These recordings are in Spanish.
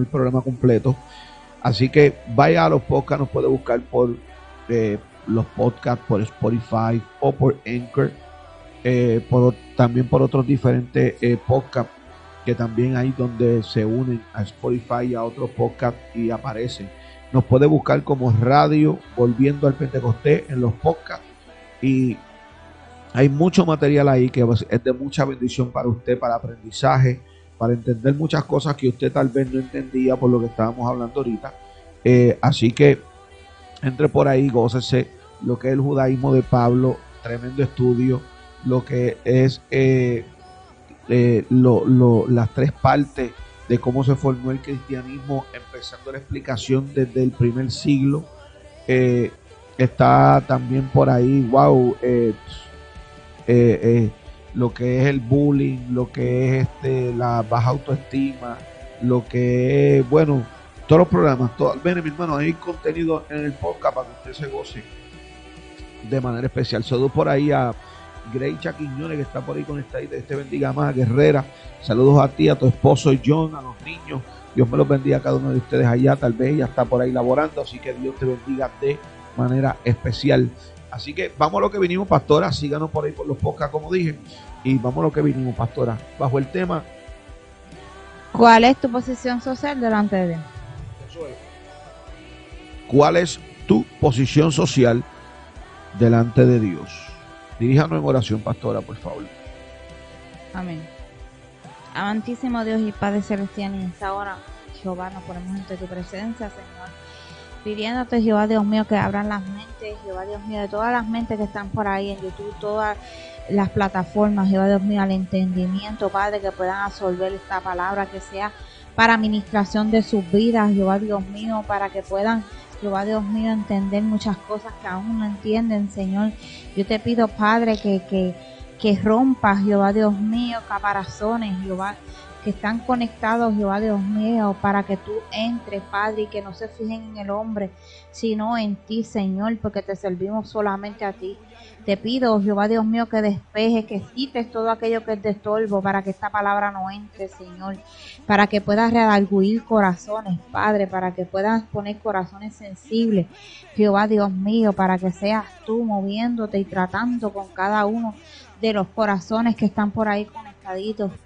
el programa completo. Así que vaya a los podcasts, nos puede buscar por eh, los podcasts, por Spotify o por Anchor, eh, por, también por otros diferentes eh, podcasts que también hay donde se unen a Spotify y a otros podcasts y aparecen. Nos puede buscar como radio Volviendo al Pentecostés en los podcasts y hay mucho material ahí que es de mucha bendición para usted, para aprendizaje, para entender muchas cosas que usted tal vez no entendía por lo que estábamos hablando ahorita. Eh, así que entre por ahí, gócese lo que es el judaísmo de Pablo, tremendo estudio, lo que es eh, eh, las tres partes de cómo se formó el cristianismo, empezando la explicación desde el primer siglo. Eh, está también por ahí, wow, lo que es el bullying, lo que es este, la baja autoestima, lo que es, bueno, todos los programas. Todo, ven, mi hermano, hay contenido en el podcast para que usted se goce de manera especial. Saludos por ahí a Greicha Quiñones, que está por ahí conectada. Y este bendiga más, Guerrera. Saludos a ti, a tu esposo John, a los niños. Dios me los bendiga a cada uno de ustedes allá. Tal vez ella está por ahí laborando, así que Dios te bendiga de manera especial. Así que vamos a lo que vinimos, pastora. Síganos por ahí por los podcasts, como dije. Y vamos a lo que vinimos, pastora. Bajo el tema. ¿Cuál es tu posición social delante de Dios? ¿Cuál es tu posición social delante de Dios? Diríjanos en oración, pastora, por favor. Amén. Amantísimo Dios y Padre Celestial, en esta hora, Jehová, nos ponemos ante tu presencia, Señor. Pidiéndote, Jehová Dios mío, que abran las mentes, Jehová Dios mío, de todas las mentes que están por ahí en YouTube, todas las plataformas, Jehová Dios mío, al entendimiento, Padre, que puedan absorber esta palabra, que sea para administración de sus vidas, Jehová Dios mío, para que puedan Jehová Dios mío, entender muchas cosas que aún no entienden, Señor. Yo te pido, Padre, que, que, que rompas, Jehová Dios mío, caparazones, Jehová, que están conectados, Jehová Dios mío, para que tú entres, Padre, y que no se fijen en el hombre, sino en ti, Señor, porque te servimos solamente a ti. Te pido, Jehová Dios mío, que despeje, que quites todo aquello que es de estorbo para que esta palabra no entre, Señor. Para que puedas redarguir corazones, Padre, para que puedas poner corazones sensibles, Jehová Dios mío, para que seas tú moviéndote y tratando con cada uno de los corazones que están por ahí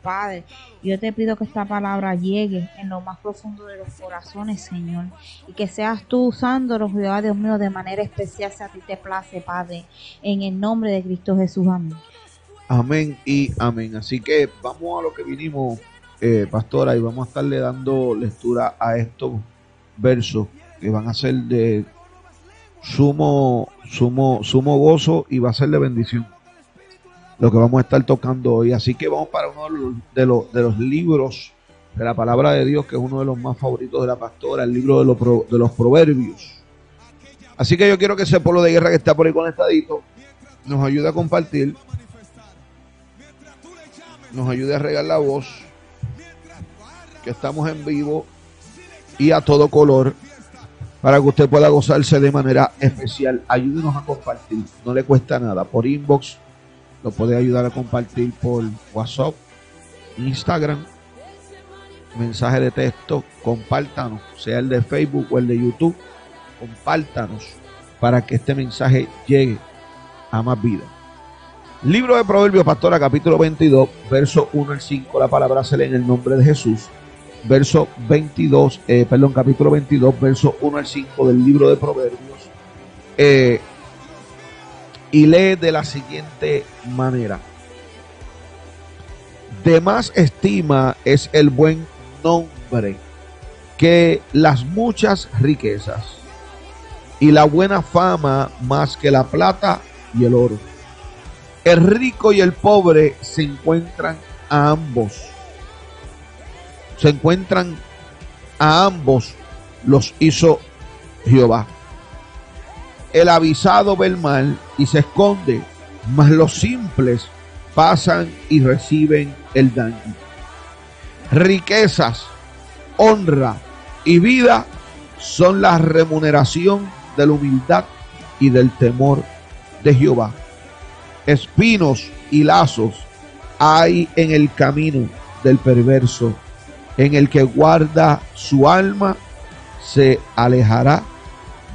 Padre. Yo te pido que esta palabra llegue en lo más profundo de los corazones, Señor, y que seas tú usándolo, Jehová Dios mío, de manera especial si a ti te place, Padre, en el nombre de Cristo Jesús. Amén. Amén y amén. Así que vamos a lo que vinimos, eh, pastora, y vamos a estarle dando lectura a estos versos que van a ser de sumo, sumo, sumo gozo y va a ser de bendición lo que vamos a estar tocando hoy. Así que vamos para uno de los, de los libros de la palabra de Dios, que es uno de los más favoritos de la pastora, el libro de los, de los proverbios. Así que yo quiero que ese pueblo de guerra que está por ahí conectadito nos ayude a compartir, nos ayude a regar la voz, que estamos en vivo y a todo color para que usted pueda gozarse de manera especial. Ayúdenos a compartir, no le cuesta nada, por inbox lo puede ayudar a compartir por WhatsApp, Instagram, mensaje de texto, compártanos, sea el de Facebook o el de YouTube, compártanos para que este mensaje llegue a más vida. Libro de Proverbios, Pastora, capítulo 22, verso 1 al 5, la palabra se lee en el nombre de Jesús. Verso 22, eh, perdón, capítulo 22, verso 1 al 5 del libro de Proverbios. Eh, y lee de la siguiente manera. De más estima es el buen nombre que las muchas riquezas y la buena fama más que la plata y el oro. El rico y el pobre se encuentran a ambos. Se encuentran a ambos los hizo Jehová. El avisado ve el mal y se esconde, mas los simples pasan y reciben el daño. Riquezas, honra y vida son la remuneración de la humildad y del temor de Jehová. Espinos y lazos hay en el camino del perverso, en el que guarda su alma se alejará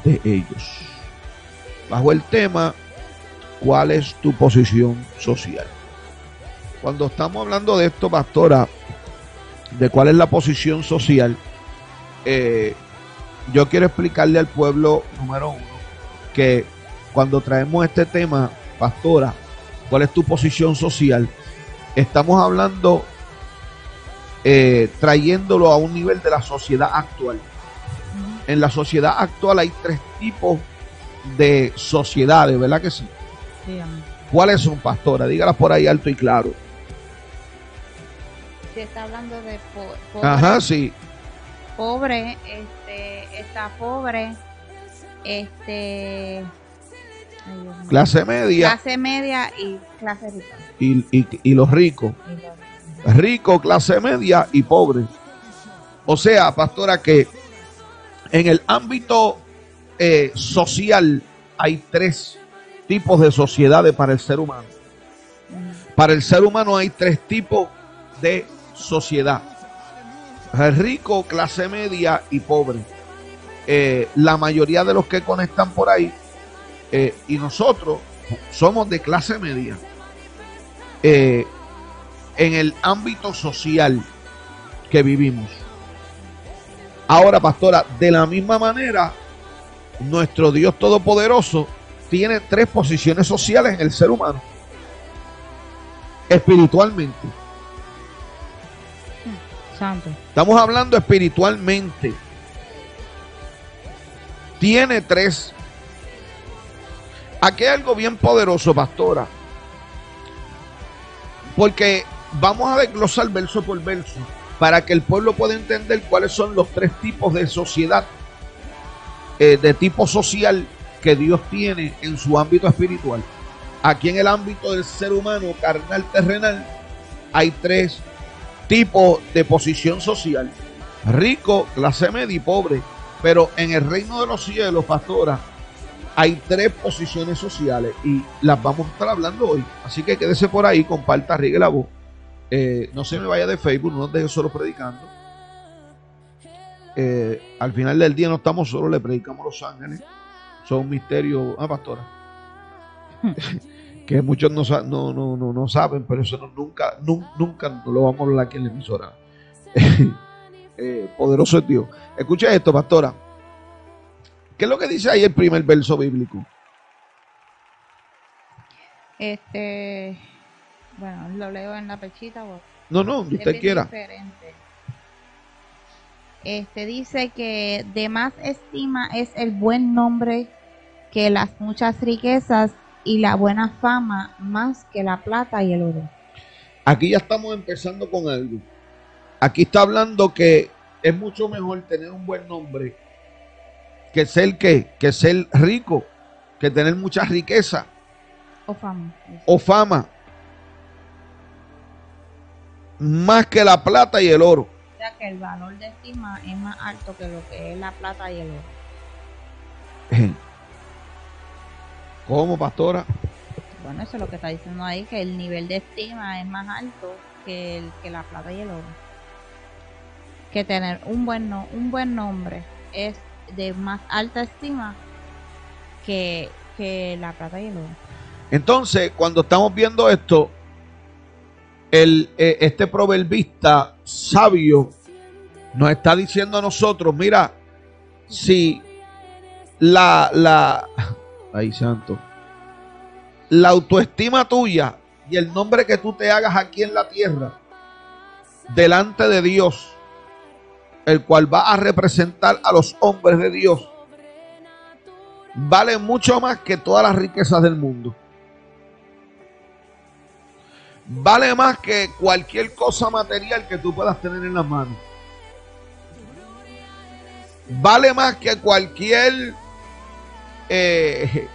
de ellos. Bajo el tema, ¿cuál es tu posición social? Cuando estamos hablando de esto, pastora, de cuál es la posición social, eh, yo quiero explicarle al pueblo número uno que cuando traemos este tema, pastora, cuál es tu posición social, estamos hablando eh, trayéndolo a un nivel de la sociedad actual. En la sociedad actual hay tres tipos de sociedades, ¿verdad que sí? sí ¿Cuáles son, pastora? Dígalas por ahí alto y claro. Se está hablando de pobre. Ajá, sí. Pobre, este, está pobre, este... clase media. Clase media y clase rica. Y, y, y los ricos. Rico, clase media y pobre. O sea, pastora, que en el ámbito eh, social hay tres tipos de sociedades para el ser humano. Para el ser humano hay tres tipos de sociedad. Rico, clase media y pobre. Eh, la mayoría de los que conectan por ahí eh, y nosotros somos de clase media. en el ámbito social que vivimos. Ahora, pastora, de la misma manera, nuestro Dios Todopoderoso tiene tres posiciones sociales en el ser humano. Espiritualmente. Santo. Estamos hablando espiritualmente. Tiene tres. Aquí hay algo bien poderoso, pastora. Porque vamos a desglosar verso por verso para que el pueblo pueda entender cuáles son los tres tipos de sociedad, eh, de tipo social que Dios tiene en su ámbito espiritual. Aquí en el ámbito del ser humano carnal terrenal hay tres tipos de posición social. Rico, clase media y pobre. Pero en el reino de los cielos, pastora, hay tres posiciones sociales y las vamos a estar hablando hoy. Así que quédese por ahí, comparta, riegue la voz eh, no se me vaya de Facebook, no deje solo predicando. Eh, al final del día no estamos solos, le predicamos los ángeles. Son un misterio. Ah, pastora. que muchos no, no, no, no, saben, pero eso nunca, nunca, lo vamos a hablar aquí en la emisora. Eh, poderoso es Dios. Escucha esto, pastora. ¿Qué es lo que dice ahí el primer verso bíblico? Este. Bueno, lo leo en la pechita. No, no, usted quiera. Este dice que de más estima es el buen nombre que las muchas riquezas y la buena fama más que la plata y el oro. Aquí ya estamos empezando con algo. Aquí está hablando que es mucho mejor tener un buen nombre que ser que, que ser rico, que tener mucha riqueza. O fama. O fama más que la plata y el oro. Que el valor de estima es más alto que lo que es la plata y el oro. ¿Cómo, pastora? Bueno, eso es lo que está diciendo ahí, que el nivel de estima es más alto que, el, que la plata y el oro. Que tener un buen, no, un buen nombre es de más alta estima que, que la plata y el oro. Entonces, cuando estamos viendo esto, el, eh, este proverbista sabio nos está diciendo a nosotros, mira, si la, la, ay santo, la autoestima tuya y el nombre que tú te hagas aquí en la tierra, delante de Dios, el cual va a representar a los hombres de Dios, vale mucho más que todas las riquezas del mundo vale más que cualquier cosa material que tú puedas tener en las manos. Vale más que cualquier eh,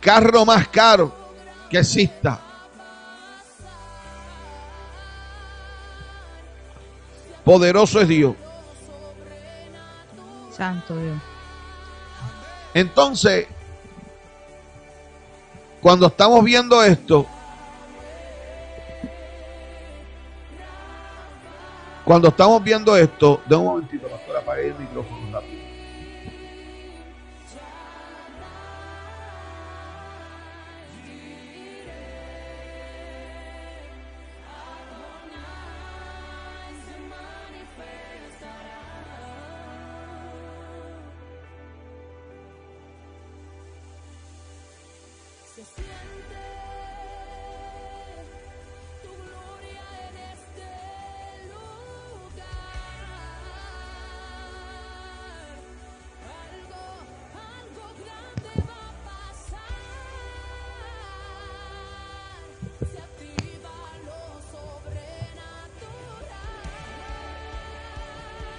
carro más caro que exista. Poderoso es Dios. Santo Dios. Entonces, cuando estamos viendo esto, Cuando estamos viendo esto, de un momentito, pastor, apague el micrófono rápido.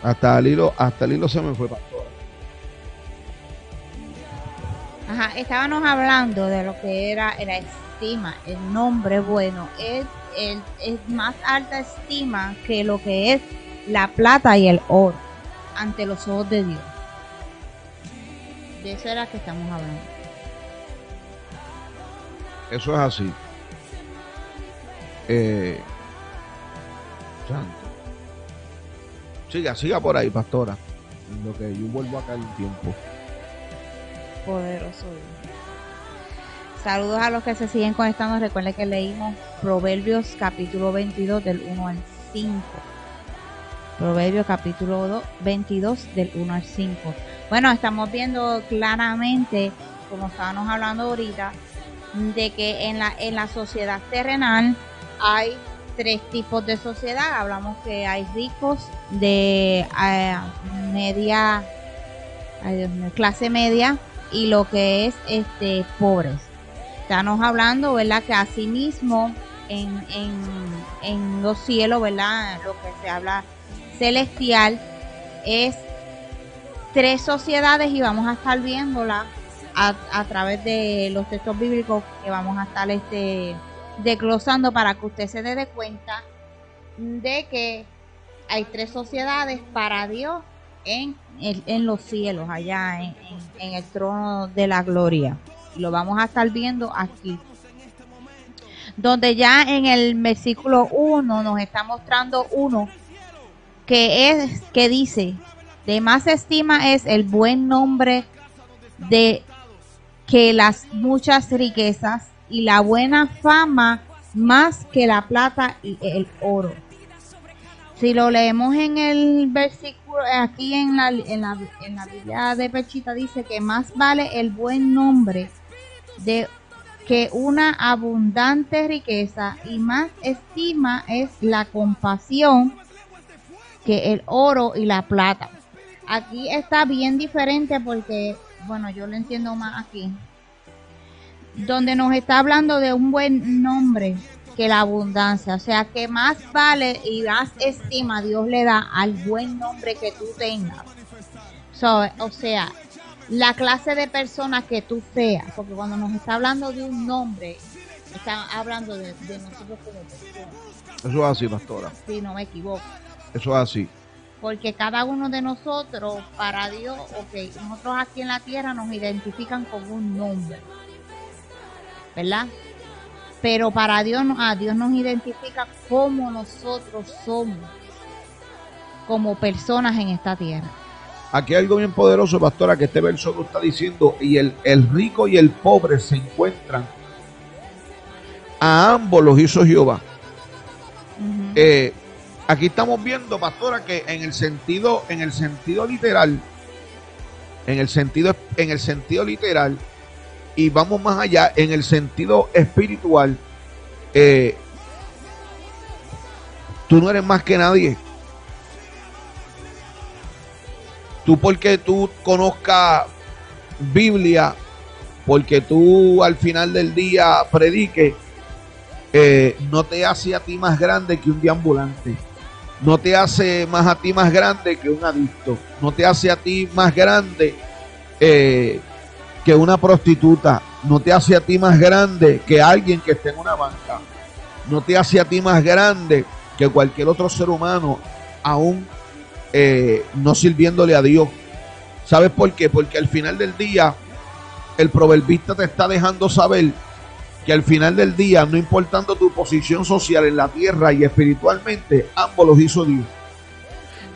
Hasta el hilo, hasta el hilo se me fue, pastor. Ajá, estábamos hablando de lo que era la estima, el nombre bueno. Es, el, es más alta estima que lo que es la plata y el oro ante los ojos de Dios. De eso era que estamos hablando. Eso es así. Eh, santo. Siga, siga por ahí, pastora. En lo que yo vuelvo acá el tiempo. Poderoso Dios. Saludos a los que se siguen conectando. Recuerden que leímos Proverbios capítulo 22 del 1 al 5. Proverbios capítulo 2, 22 del 1 al 5. Bueno, estamos viendo claramente, como estábamos hablando ahorita, de que en la, en la sociedad terrenal hay tres tipos de sociedad. Hablamos que hay ricos de eh, media, clase media y lo que es este pobres. Estamos hablando, ¿verdad? Que asimismo en, en, en los cielos, ¿verdad? Lo que se habla celestial es tres sociedades y vamos a estar viéndola a, a través de los textos bíblicos que vamos a estar este desglosando para que usted se dé cuenta de que hay tres sociedades para Dios en, en los cielos, allá en, en, el trono de la gloria. Y lo vamos a estar viendo aquí. Donde ya en el versículo 1 nos está mostrando uno que es que dice, de más estima es el buen nombre de que las muchas riquezas y la buena fama más que la plata y el oro. Si lo leemos en el versículo, aquí en la, en la, en la Biblia de Pechita dice que más vale el buen nombre de que una abundante riqueza y más estima es la compasión que el oro y la plata. Aquí está bien diferente porque, bueno, yo lo entiendo más aquí donde nos está hablando de un buen nombre que la abundancia. O sea, que más vale y más estima Dios le da al buen nombre que tú tengas. o sea, la clase de persona que tú seas, porque cuando nos está hablando de un nombre, está hablando de, nosotros como personas. Eso es así, pastora. Si no me equivoco. Eso es así. Porque cada uno de nosotros, para Dios, ok, nosotros aquí en la tierra nos identifican con un nombre. ¿Verdad? Pero para Dios, a Dios nos identifica como nosotros somos, como personas en esta tierra. Aquí hay algo bien poderoso, pastora, que este verso lo está diciendo, y el, el rico y el pobre se encuentran. A ambos los hizo Jehová. Eh, aquí estamos viendo, pastora, que en el sentido, en el sentido literal, en el sentido, en el sentido literal, y vamos más allá en el sentido espiritual, eh, tú no eres más que nadie. Tú porque tú conozcas Biblia, porque tú al final del día prediques, eh, no te hace a ti más grande que un deambulante. No te hace más a ti más grande que un adicto. No te hace a ti más grande eh, que una prostituta, no te hace a ti más grande que alguien que esté en una banca, no te hace a ti más grande que cualquier otro ser humano, aún eh, no sirviéndole a Dios. ¿Sabes por qué? Porque al final del día, el proverbista te está dejando saber que al final del día, no importando tu posición social en la tierra y espiritualmente, ambos los hizo Dios.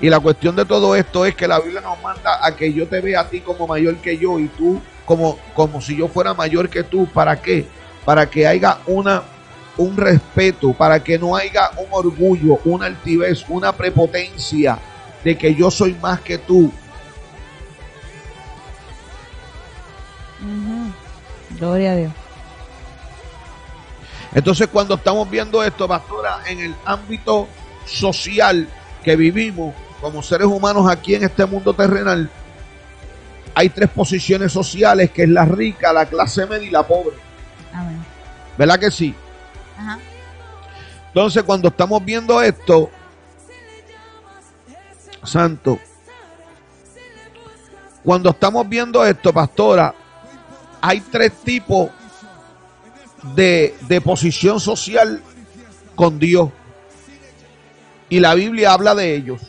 Y la cuestión de todo esto es que la Biblia nos manda a que yo te vea a ti como mayor que yo y tú como, como si yo fuera mayor que tú. ¿Para qué? Para que haya una, un respeto, para que no haya un orgullo, una altivez, una prepotencia de que yo soy más que tú. Gloria a Dios. Entonces cuando estamos viendo esto, pastora, en el ámbito social que vivimos como seres humanos aquí en este mundo terrenal, hay tres posiciones sociales, que es la rica, la clase media y la pobre. Amén. ¿Verdad que sí? Ajá. Entonces cuando estamos viendo esto, santo, cuando estamos viendo esto, pastora, hay tres tipos de, de posición social con Dios. Y la Biblia habla de ellos.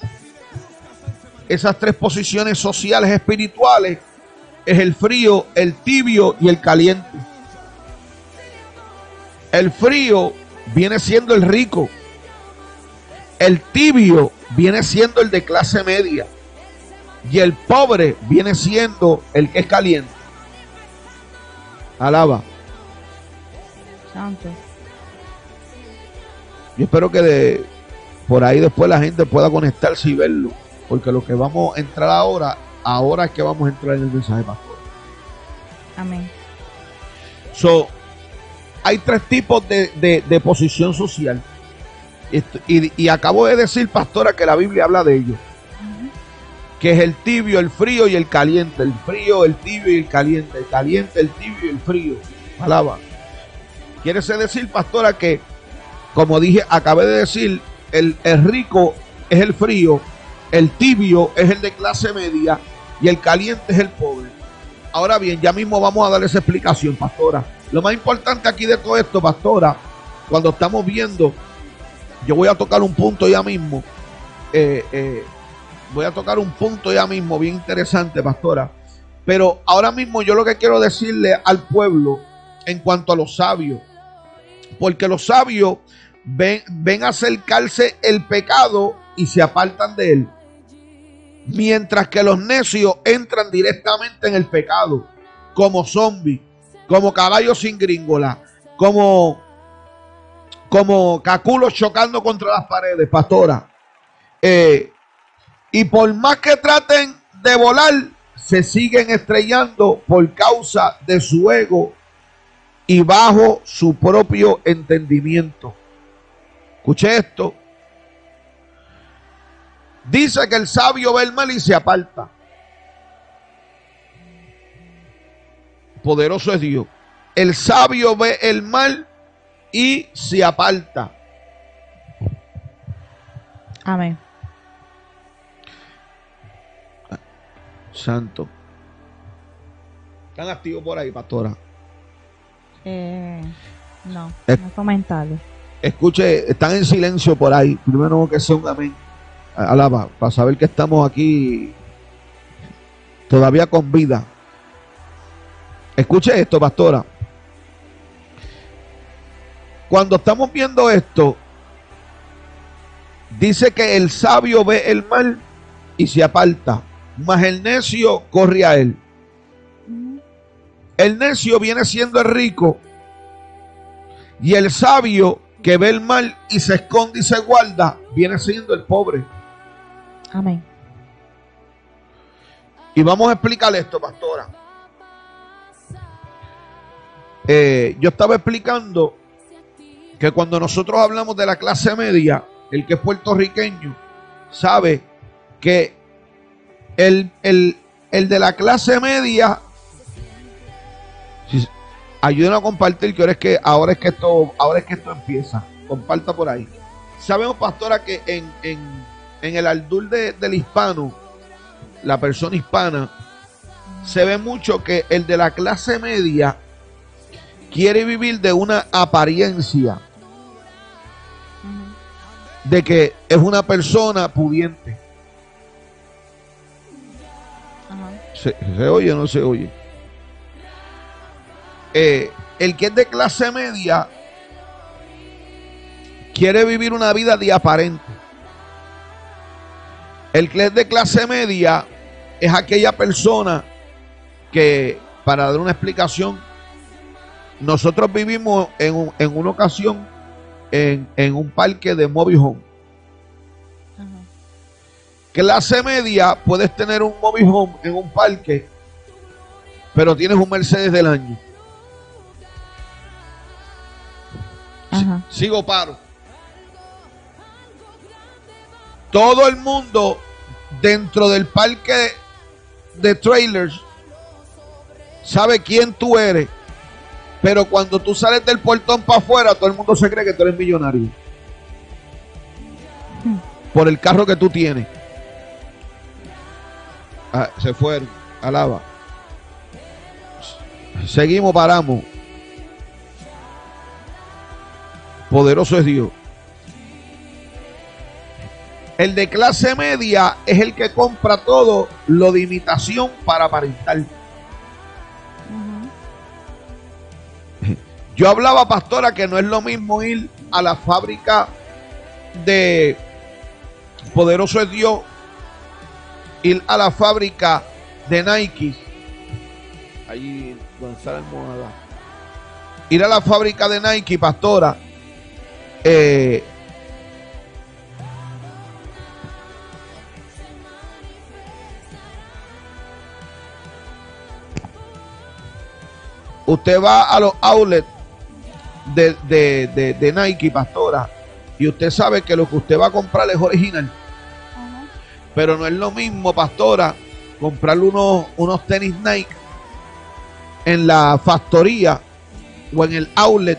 Esas tres posiciones sociales espirituales es el frío, el tibio y el caliente. El frío viene siendo el rico. El tibio viene siendo el de clase media. Y el pobre viene siendo el que es caliente. Alaba. Santo. Yo espero que de, por ahí después la gente pueda conectarse y verlo. Porque lo que vamos a entrar ahora, ahora es que vamos a entrar en el mensaje pastor. Amén. So, hay tres tipos de, de, posición social. Y, y, acabo de decir, pastora, que la Biblia habla de ellos que es el tibio, el frío y el caliente. El frío, el tibio y el caliente. El caliente, el tibio y el frío. Palabra. Quiere decir, pastora, que, como dije, acabé de decir, el, el rico es el frío, el tibio es el de clase media y el caliente es el pobre. Ahora bien, ya mismo vamos a dar esa explicación, pastora. Lo más importante aquí de todo esto, pastora, cuando estamos viendo, yo voy a tocar un punto ya mismo. Eh, eh, voy a tocar un punto ya mismo bien interesante, pastora. Pero ahora mismo yo lo que quiero decirle al pueblo en cuanto a los sabios, porque los sabios ven, ven acercarse el pecado y se apartan de él. Mientras que los necios entran directamente en el pecado, como zombies, como caballos sin gringola, como, como caculos chocando contra las paredes, pastora. Eh, y por más que traten de volar, se siguen estrellando por causa de su ego y bajo su propio entendimiento. Escuche esto. Dice que el sabio ve el mal y se aparta. Poderoso es Dios. El sabio ve el mal y se aparta. Amén. Santo. ¿Están activos por ahí, pastora? Eh, no, no comentado. Escuche, están en silencio por ahí. Primero que sea un amén. Alaba, para saber que estamos aquí todavía con vida. Escuche esto, pastora. Cuando estamos viendo esto, dice que el sabio ve el mal y se aparta mas el necio corre a él. El necio viene siendo el rico y el sabio que ve el mal y se esconde y se guarda viene siendo el pobre. Amén. Y vamos a explicar esto, pastora. Eh, yo estaba explicando que cuando nosotros hablamos de la clase media, el que es puertorriqueño sabe que el, de la clase media, ayuden a compartir que ahora es que ahora es que esto, ahora es que esto empieza. Comparta por ahí. Sabemos, pastora, que en, en, el aldul del hispano, la persona hispana, se ve mucho que el de la clase media quiere vivir de una apariencia de que es una persona pudiente. ¿Se, oye o no se oye? Eh, el que es de clase media quiere vivir una vida de aparente. El que es de clase media es aquella persona que, para dar una explicación, nosotros vivimos en, en una ocasión en, en, un parque de mobile home. Clase media, puedes tener un mobile home en un parque, pero tienes un Mercedes del año. Sigo paro. Todo el mundo dentro del parque de trailers sabe quién tú eres, pero cuando tú sales del portón para afuera, todo el mundo se cree que tú eres millonario. Por el carro que tú tienes. Ah, se fueron. Alaba. Seguimos, paramos. Poderoso es Dios. El de clase media es el que compra todo lo de imitación para aparentar. Yo hablaba, pastora, que no es lo mismo ir a la fábrica de Poderoso es Dios, ir a la fábrica de Nike, allí donde está la ir a la fábrica de Nike, pastora, eh, usted va a los outlets de, Nike, pastora, y usted sabe que lo que usted va a comprar es original. Pero no es lo mismo, pastora, comprarle unos, unos tenis Nike en la factoría o en el outlet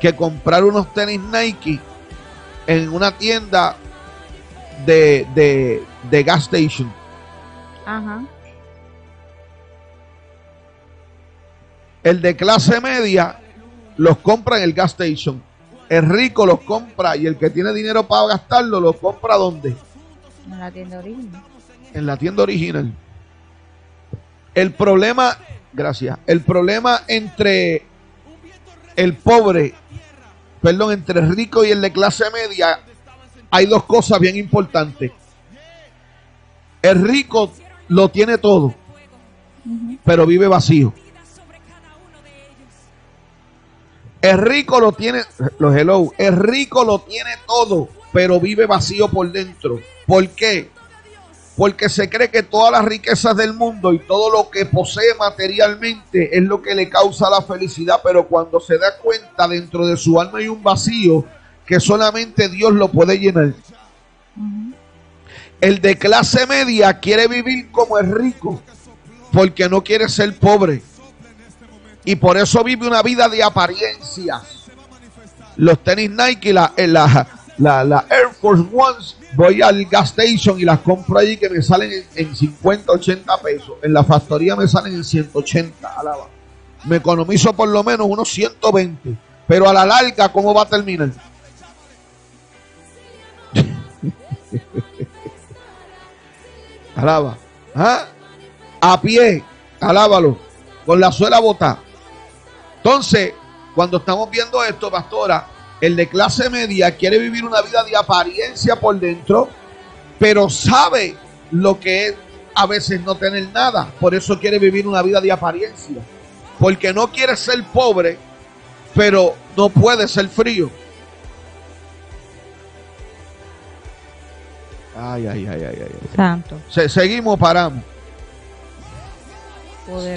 que comprar unos tenis Nike en una tienda de, de, de gas station. Ajá. El de clase media los compra en el gas station. El rico los compra y el que tiene dinero para gastarlo los compra ¿dónde? En la tienda original. En la tienda original. El problema, gracias, el problema entre el pobre, perdón, entre el rico y el de clase media, hay dos cosas bien importantes. El rico lo tiene todo, pero vive vacío. El rico lo tiene, los hello, el rico lo tiene todo, pero vive vacío por dentro. ¿Por qué? Porque se cree que todas las riquezas del mundo y todo lo que posee materialmente es lo que le causa la felicidad, pero cuando se da cuenta dentro de su alma hay un vacío que solamente Dios lo puede llenar. El de clase media quiere vivir como el rico, porque no quiere ser pobre y por eso vive una vida de apariencias. Los tenis Nike, la, eh, la, la, Air Force Ones, voy al gas station y las compro allí que me salen en, 50, 80 pesos. En la factoría me salen en 180. Alaba. Me economizo por lo menos unos 120. Pero a la larga, ¿cómo va a terminar? Alaba. ¿Ah? A pie, alábalo. Con la suela botada. Entonces, cuando estamos viendo esto, pastora, el de clase media quiere vivir una vida de apariencia por dentro, pero sabe lo que es a veces no tener nada. Por eso quiere vivir una vida de apariencia. Porque no quiere ser pobre, pero no puede ser frío. Ay, ay, ay, ay, ay. Santo. seguimos, paramos.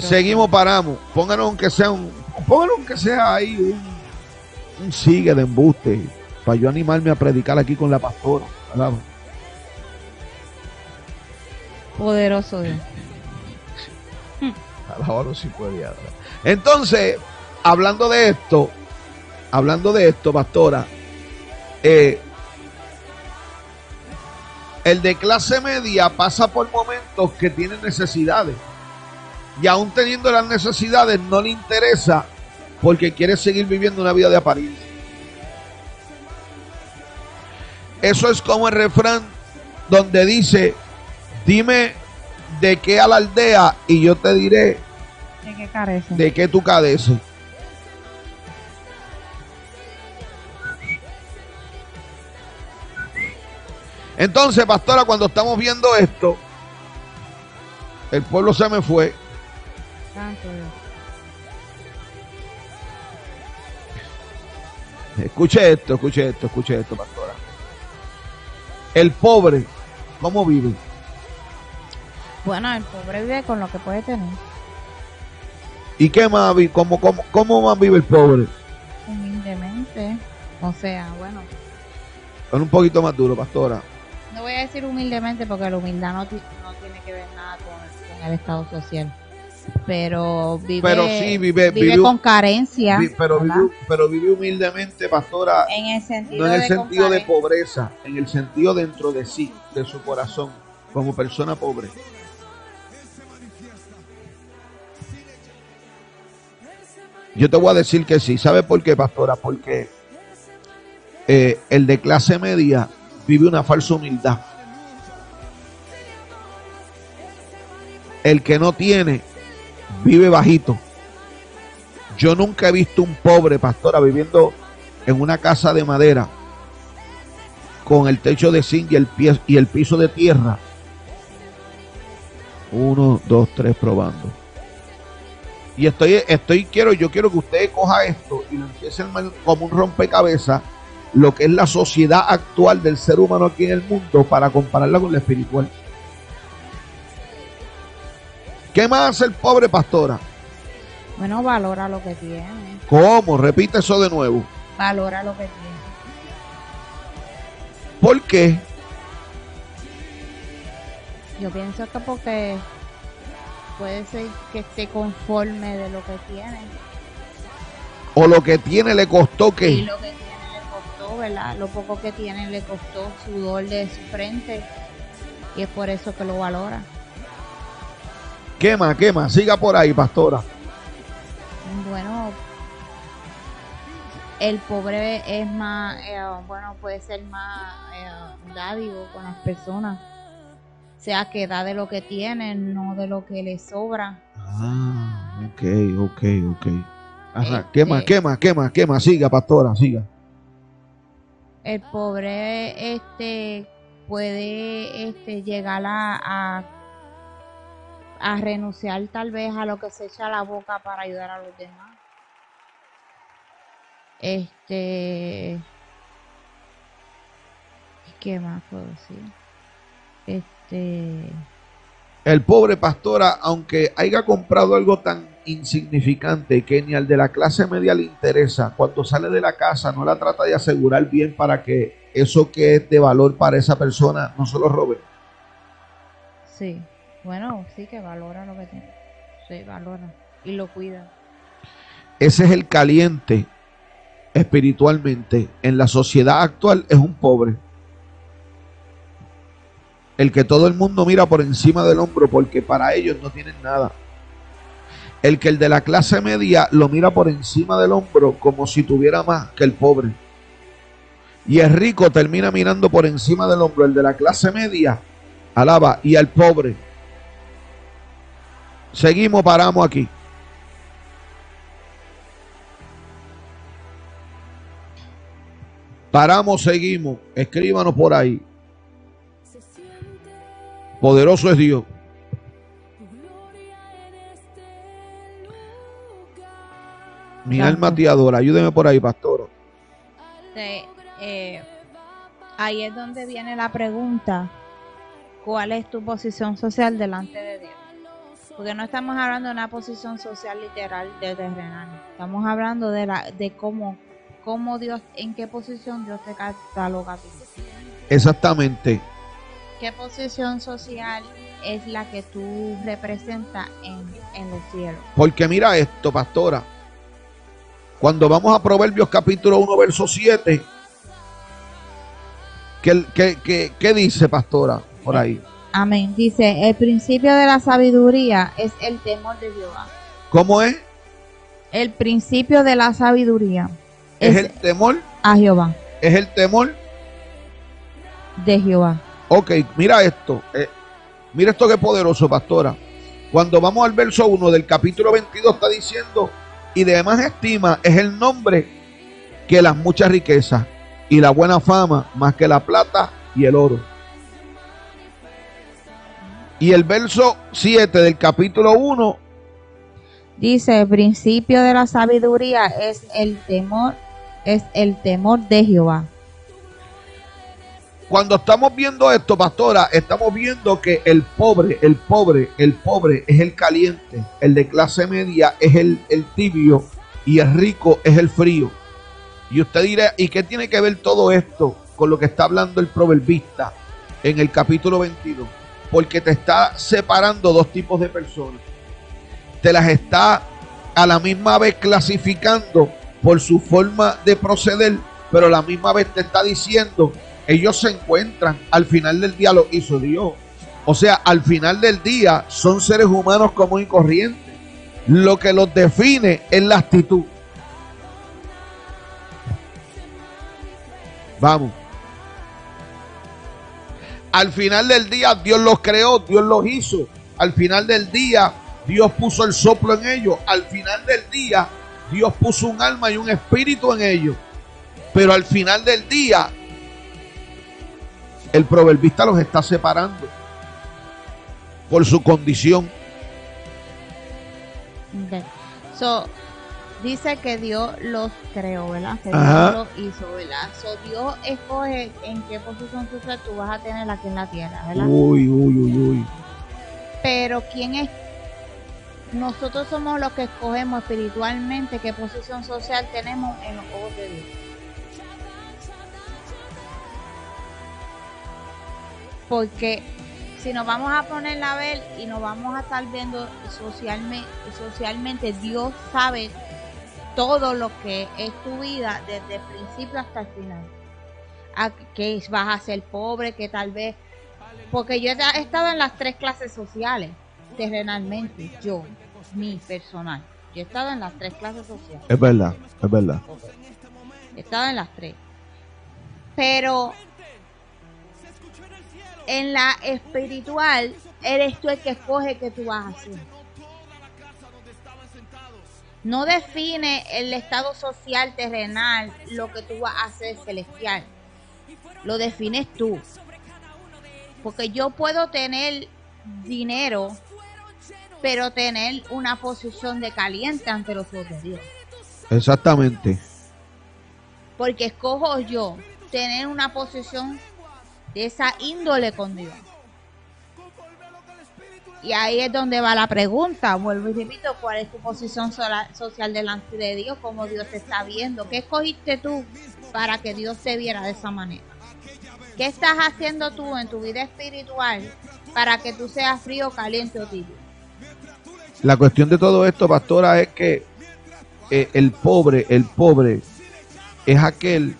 Seguimos, paramos. Pónganos aunque sea un, Póngalo que sea ahí un, sigue de embuste para yo animarme a predicar aquí con la pastora. Poderoso Dios. Sí puede. Entonces, hablando de esto, hablando de esto, pastora, eh, el de clase media pasa por momentos que tiene necesidades y aún teniendo las necesidades no le interesa porque quiere seguir viviendo una vida de apariencia. Eso es como el refrán donde dice, dime de qué a la aldea y yo te diré de qué carece. De qué tú cadeces. Entonces, pastora, cuando estamos viendo esto, el pueblo se me fue. Escuche esto, escuche esto, escuche esto, pastora. El pobre, ¿cómo vive? Bueno, el pobre vive con lo que puede tener. ¿Y qué más vive? ¿Cómo, cómo, cómo más vive el pobre? Humildemente. O sea, bueno. Con un poquito más duro, pastora. No voy a decir humildemente porque la humildad no, no tiene que ver nada con, el estado social. Pero vive, pero sí, vive, vive, con carencia. pero, vive, pero vive humildemente, pastora. En el sentido, no en el sentido de pobreza, en el sentido dentro de sí, de su corazón, como persona pobre. Yo te voy a decir que sí. ¿Sabe por qué, pastora? Porque eh, el de clase media vive una falsa humildad. El que no tiene vive bajito. Yo nunca he visto un pobre pastora viviendo en una casa de madera con el techo de zinc y el, pie, y el piso de tierra. Uno, dos, tres, probando. Y estoy, estoy, quiero, yo quiero que usted coja esto y lo empiece como un rompecabezas, lo que es la sociedad actual del ser humano aquí en el mundo para compararla con la espiritual. ¿Qué más hace el pobre pastora? Bueno, valora lo que tiene. ¿Cómo? Repite eso de nuevo. Valora lo que tiene. ¿Por qué? Yo pienso que porque puede ser que esté conforme de lo que tiene. O lo que tiene le costó que. Y lo que tiene le costó, ¿verdad? Lo poco que tiene le costó sudor de su frente. Y es por eso que lo valora. Quema, quema, siga por ahí, pastora. Bueno, el pobre es más, eh, bueno, puede ser más eh, dádivo con las personas sea que da de lo que tiene, no de lo que le sobra. Ah, ok, ok, ok. Ajá, ¿qué más, qué más, qué más, qué más? Siga, pastora, siga. El pobre este puede este llegar a, a, renunciar tal vez a lo que se echa a la boca para ayudar a los demás. Este ¿qué más puedo decir? Este este, el pobre pastora, aunque haya comprado algo tan insignificante que ni al de la clase media le interesa, cuando sale de la casa no la trata de asegurar bien para que eso que es de valor para esa persona no se lo robe. Sí, bueno, sí que valora lo que tiene. Sí, valora y lo cuida. Ese es el caliente espiritualmente en la sociedad actual, es un pobre el que todo el mundo mira por encima del hombro porque para ellos no tienen nada. El que el de la clase media lo mira por encima del hombro como si tuviera más que el pobre. Y el rico termina mirando por encima del hombro el de la clase media, alaba, y al pobre. Seguimos, paramos aquí. Paramos, seguimos. Escríbanos por ahí. Poderoso es Dios. Mi alma te adora. Ayúdeme por ahí, pastor. Eh, ahí es donde viene la pregunta. ¿Cuál es tu posición social delante de Dios? Porque no estamos hablando de una posición social literal de terrenal. Estamos hablando de la de cómo cómo Dios en qué posición Dios te cataloga a ti. Exactamente. ¿Qué posición social es la que tú representas en, en los cielos? Porque mira esto, pastora. Cuando vamos a Proverbios capítulo 1, verso 7, ¿qué, qué dice, pastora, por ahí? Amén. Dice, el principio de la sabiduría es el temor de Jehová. ¿Cómo es? El principio de la sabiduría. Es, es el temor a Jehová. Es el temor de Jehová. Ok, mira esto. Eh, mira esto que poderoso, pastora. Cuando vamos al verso 1 del capítulo 22 está diciendo, y de más estima es el nombre que las muchas riquezas y la buena fama más que la plata y el oro. Y el verso 7 del capítulo 1 dice, el principio de la sabiduría es el temor, es el temor de Jehová. Cuando estamos viendo esto, pastora, estamos viendo que el pobre, el pobre, el pobre es el caliente, el de clase media es el, el tibio y el rico es el frío. Y usted dirá, ¿y qué tiene que ver todo esto con lo que está hablando el proverbista en el capítulo 22? Porque te está separando dos tipos de personas. Te las está a la misma vez clasificando por su forma de proceder, pero a la misma vez te está diciendo ellos se encuentran, al final del día lo hizo Dios. O sea, al final del día son seres humanos común y corrientes. Lo que los define es la actitud. Vamos. Al final del día Dios los creó, Dios los hizo. Al final del día Dios puso el soplo en ellos. Al final del día Dios puso un alma y un espíritu en ellos. Pero al final del día el proverbista los está separando por su condición. So, dice que Dios los creó, ¿verdad? Que Dios los hizo, ¿verdad? So, Dios escoge en qué posición tú, tú vas a tener aquí en la tierra, ¿verdad? Uy, uy, uy, uy. Pero ¿quién es? Nosotros somos los que escogemos espiritualmente qué posición social tenemos en los ojos de Dios. porque si nos vamos a poner a ver y nos vamos a estar viendo socialmente, socialmente Dios sabe todo lo que es tu vida desde el principio hasta el final. A que vas a ser pobre, que tal vez... Porque yo he estado en las tres clases sociales, terrenalmente, yo, mi personal. Yo he estado en las tres clases sociales. Es verdad, es verdad. He estado en las tres. Pero en la espiritual, eres tú el que escoge qué tú vas a hacer. No define el estado social terrenal lo que tú vas a hacer celestial. Lo defines tú. Porque yo puedo tener dinero, pero tener una posición de caliente ante los ojos de Dios. Exactamente. Porque escojo yo tener una posición de esa índole con Dios. Y ahí es donde va la pregunta, vuelvo y repito, ¿cuál es tu posición social delante de Dios? ¿Cómo Dios te está viendo? ¿Qué escogiste tú para que Dios te viera de esa manera? ¿Qué estás haciendo tú en tu vida espiritual para que tú seas frío, caliente o tibio? La cuestión de todo esto, pastora, es que eh, el pobre, el pobre es aquel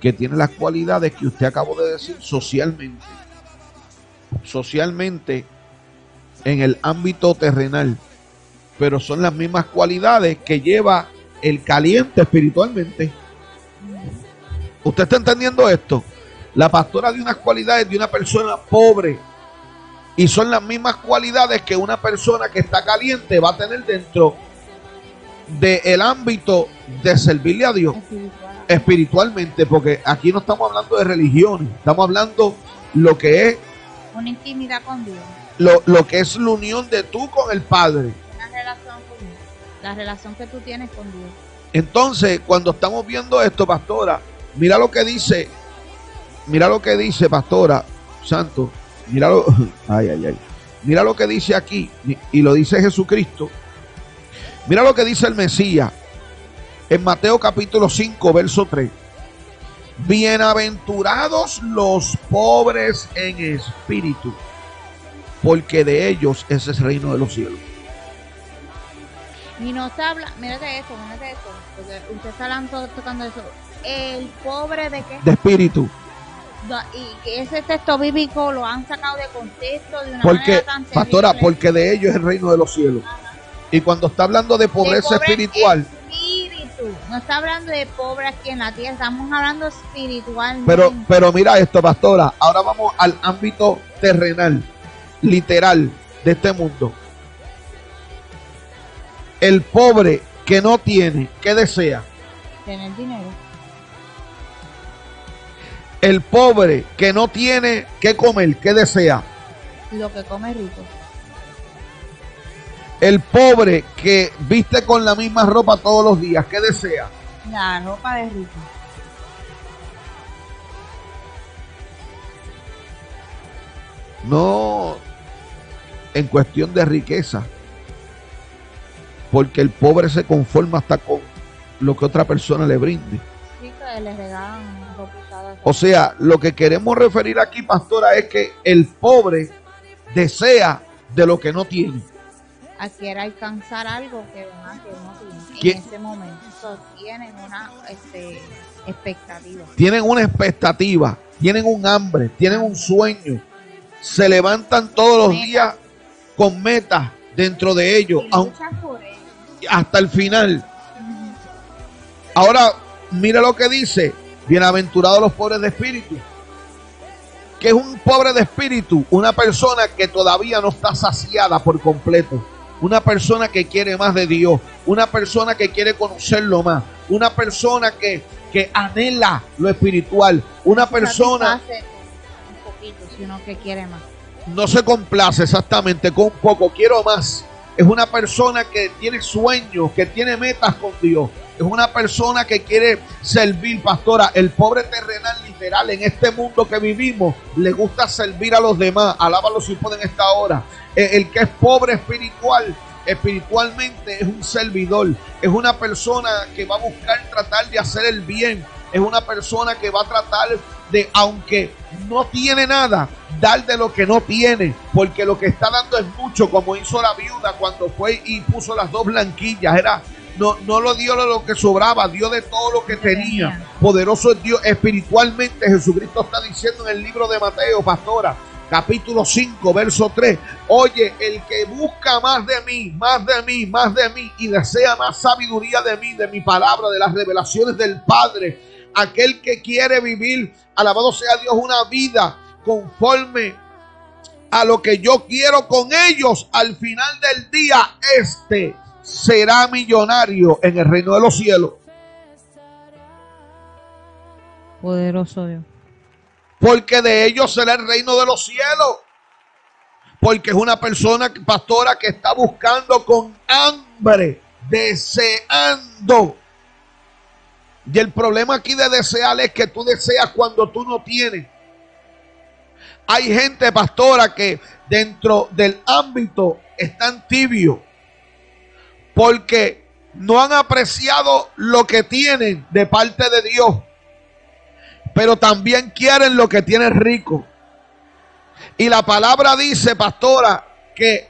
que tiene las cualidades que usted acabó de decir socialmente. Socialmente en el ámbito terrenal. Pero son las mismas cualidades que lleva el caliente espiritualmente. ¿Usted está entendiendo esto? La pastora de unas cualidades de una persona pobre. Y son las mismas cualidades que una persona que está caliente va a tener dentro del ámbito de servirle a Dios espiritualmente, porque aquí no estamos hablando de religión, estamos hablando lo que es una intimidad con Dios. Lo, lo que es la unión de tú con el Padre. Una relación con La relación que tú tienes con Dios. Entonces, cuando estamos viendo esto, pastora, mira lo que dice, mira lo que dice, pastora, santo, mira lo, ay, ay, ay, mira lo que dice aquí, y lo dice Jesucristo. Mira lo que dice el Mesías en Mateo capítulo 5, verso 3. Bienaventurados los pobres en espíritu, porque de ellos es el reino de los cielos. Y nos habla, mírate esto, mírate esto, porque usted está hablando, tocando eso. El pobre de qué? De espíritu. Y que ese texto bíblico lo han sacado de contexto de una porque, manera tan Pastora, porque de ellos es el reino de los cielos. Y cuando está hablando de pobreza espiritual, no está hablando de pobre aquí en la tierra, estamos hablando espiritualmente. Pero, pero mira esto, pastora. Ahora vamos al ámbito terrenal, literal, de este mundo. El pobre que no tiene, ¿qué desea? Tener dinero. El pobre que no tiene qué comer, ¿qué desea? Lo que come rico. El pobre que viste con la misma ropa todos los días, ¿qué desea? La ropa de rico. No en cuestión de riqueza, porque el pobre se conforma hasta con lo que otra persona le brinde. Sí, que le regalan ropa usada. O sea, lo que queremos referir aquí, pastora, es que el pobre desea de lo que no tiene. quiere alcanzar algo que, ¿verdad? que no tiene en ese momento. So, tienen una este, expectativa. Tienen una expectativa, tienen un hambre, tienen un sueño. Se levantan todos los días con metas dentro de ellos, aun- hasta el final. Ahora, mira lo que dice, bienaventurados los pobres de espíritu. Que es un pobre de espíritu, una persona que todavía no está saciada por completo. Una persona que quiere más de Dios, una persona que quiere conocerlo más, una persona que, que anhela lo espiritual, una persona un poquito, sino que quiere más. No se complace exactamente con poco, quiero más. Es una persona que tiene sueños, que tiene metas con Dios. Es una persona que quiere servir, pastora. El pobre terrenal literal en este mundo que vivimos le gusta servir a los demás. Alábalo si pueden esta hora. Eh, El que es pobre espiritual, espiritualmente es un servidor. Es una persona que va a buscar tratar de hacer el bien. Es una persona que va a tratar de, aunque no tiene nada, dar de lo que no tiene, porque lo que está dando es mucho, como hizo la viuda cuando fue y puso las dos blanquillas, era no, no lo dio de lo que sobraba, dio de todo lo que tenía. tenía. Poderoso es Dios espiritualmente. Jesucristo está diciendo en el libro de Mateo, pastora, capítulo 5, verso 3. Oye, el que busca más de mí, más de mí, más de mí y desea más sabiduría de mí, de mi palabra, de las revelaciones del Padre, aquel que quiere vivir, alabado sea Dios, una vida conforme a lo que yo quiero con ellos, al final del día, este será millonario en el reino de los cielos. Poderoso Dios. porque de ellos será el reino de los cielos. Porque es una persona, pastora, que está buscando con hambre, deseando. Y el problema aquí de desear es que tú deseas cuando tú no tienes. Hay gente, pastora, que dentro del ámbito están tibios. Porque no han apreciado lo que tienen de parte de Dios pero también quieren lo que tiene rico. Y la palabra dice, pastora, que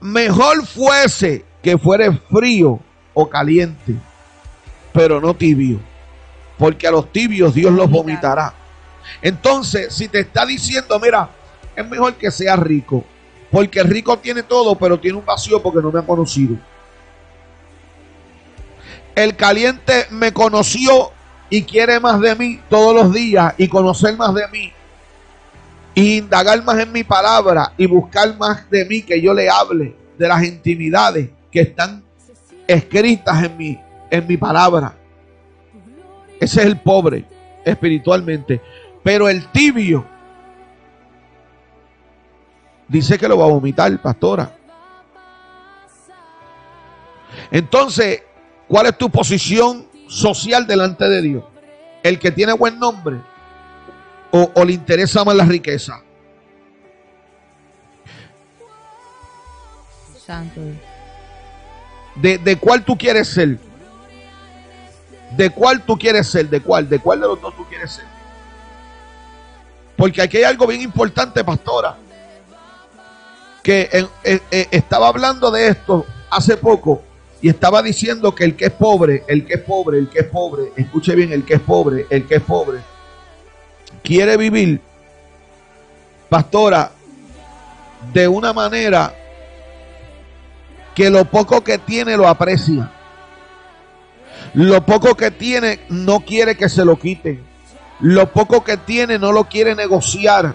mejor fuese que fuere frío o caliente, pero no tibio, porque a los tibios Dios los vomitará. Entonces, si te está diciendo, mira, es mejor que sea rico, porque el rico tiene todo, pero tiene un vacío porque no me ha conocido. El caliente me conoció y quiere más de mí todos los días y conocer más de mí. Y indagar más en mi palabra y buscar más de mí que yo le hable de las intimidades que están escritas en mi, en mi palabra. Ese es el pobre espiritualmente. Pero el tibio dice que lo va a vomitar, pastora. Entonces, ¿cuál es tu posición social delante de Dios? ¿El que tiene buen nombre o, o le interesa más la riqueza? Santo. ¿De, de cuál tú quieres ser? ¿De cuál tú quieres ser? ¿De cuál? ¿De cuál de los dos tú quieres ser? Porque aquí hay algo bien importante, pastora. Que eh, eh, eh, estaba hablando de esto hace poco y estaba diciendo que el que es pobre, el que es pobre, el que es pobre, escuche bien, el que es pobre, el que es pobre, quiere vivir, pastora, de una manera que lo poco que tiene lo aprecia. Lo poco que tiene no quiere que se lo quiten. Lo poco que tiene no lo quiere negociar.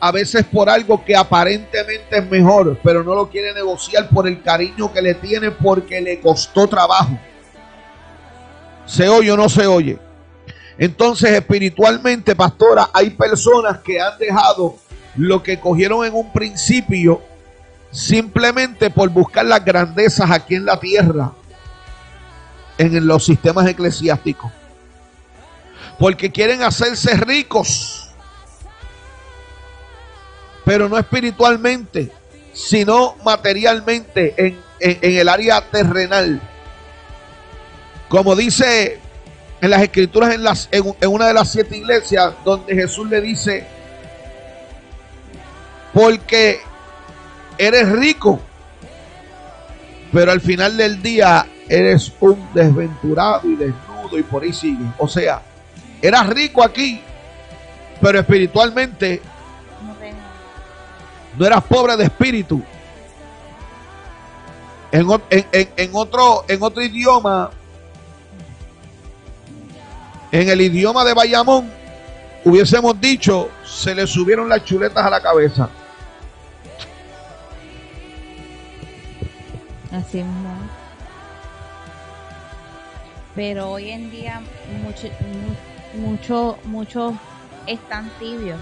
A veces por algo que aparentemente es mejor, pero no lo quiere negociar por el cariño que le tiene porque le costó trabajo. ¿Se oye o no se oye? Entonces, espiritualmente, pastora, hay personas que han dejado lo que cogieron en un principio simplemente por buscar las grandezas aquí en la tierra, en los sistemas eclesiásticos. Porque quieren hacerse ricos, pero no espiritualmente, sino materialmente en, el área terrenal. Como dice en las escrituras en, las, en, una de las siete iglesias donde Jesús le dice, porque eres rico, pero al final del día eres un desventurado y desnudo y por ahí sigue. O sea, eras rico aquí, pero espiritualmente no eras pobre de espíritu. En, en, otro, en otro idioma, en el idioma de Bayamón, hubiésemos dicho, se le subieron las chuletas a la cabeza. Así mismo. Pero hoy en día muchos mucho, mucho están tibios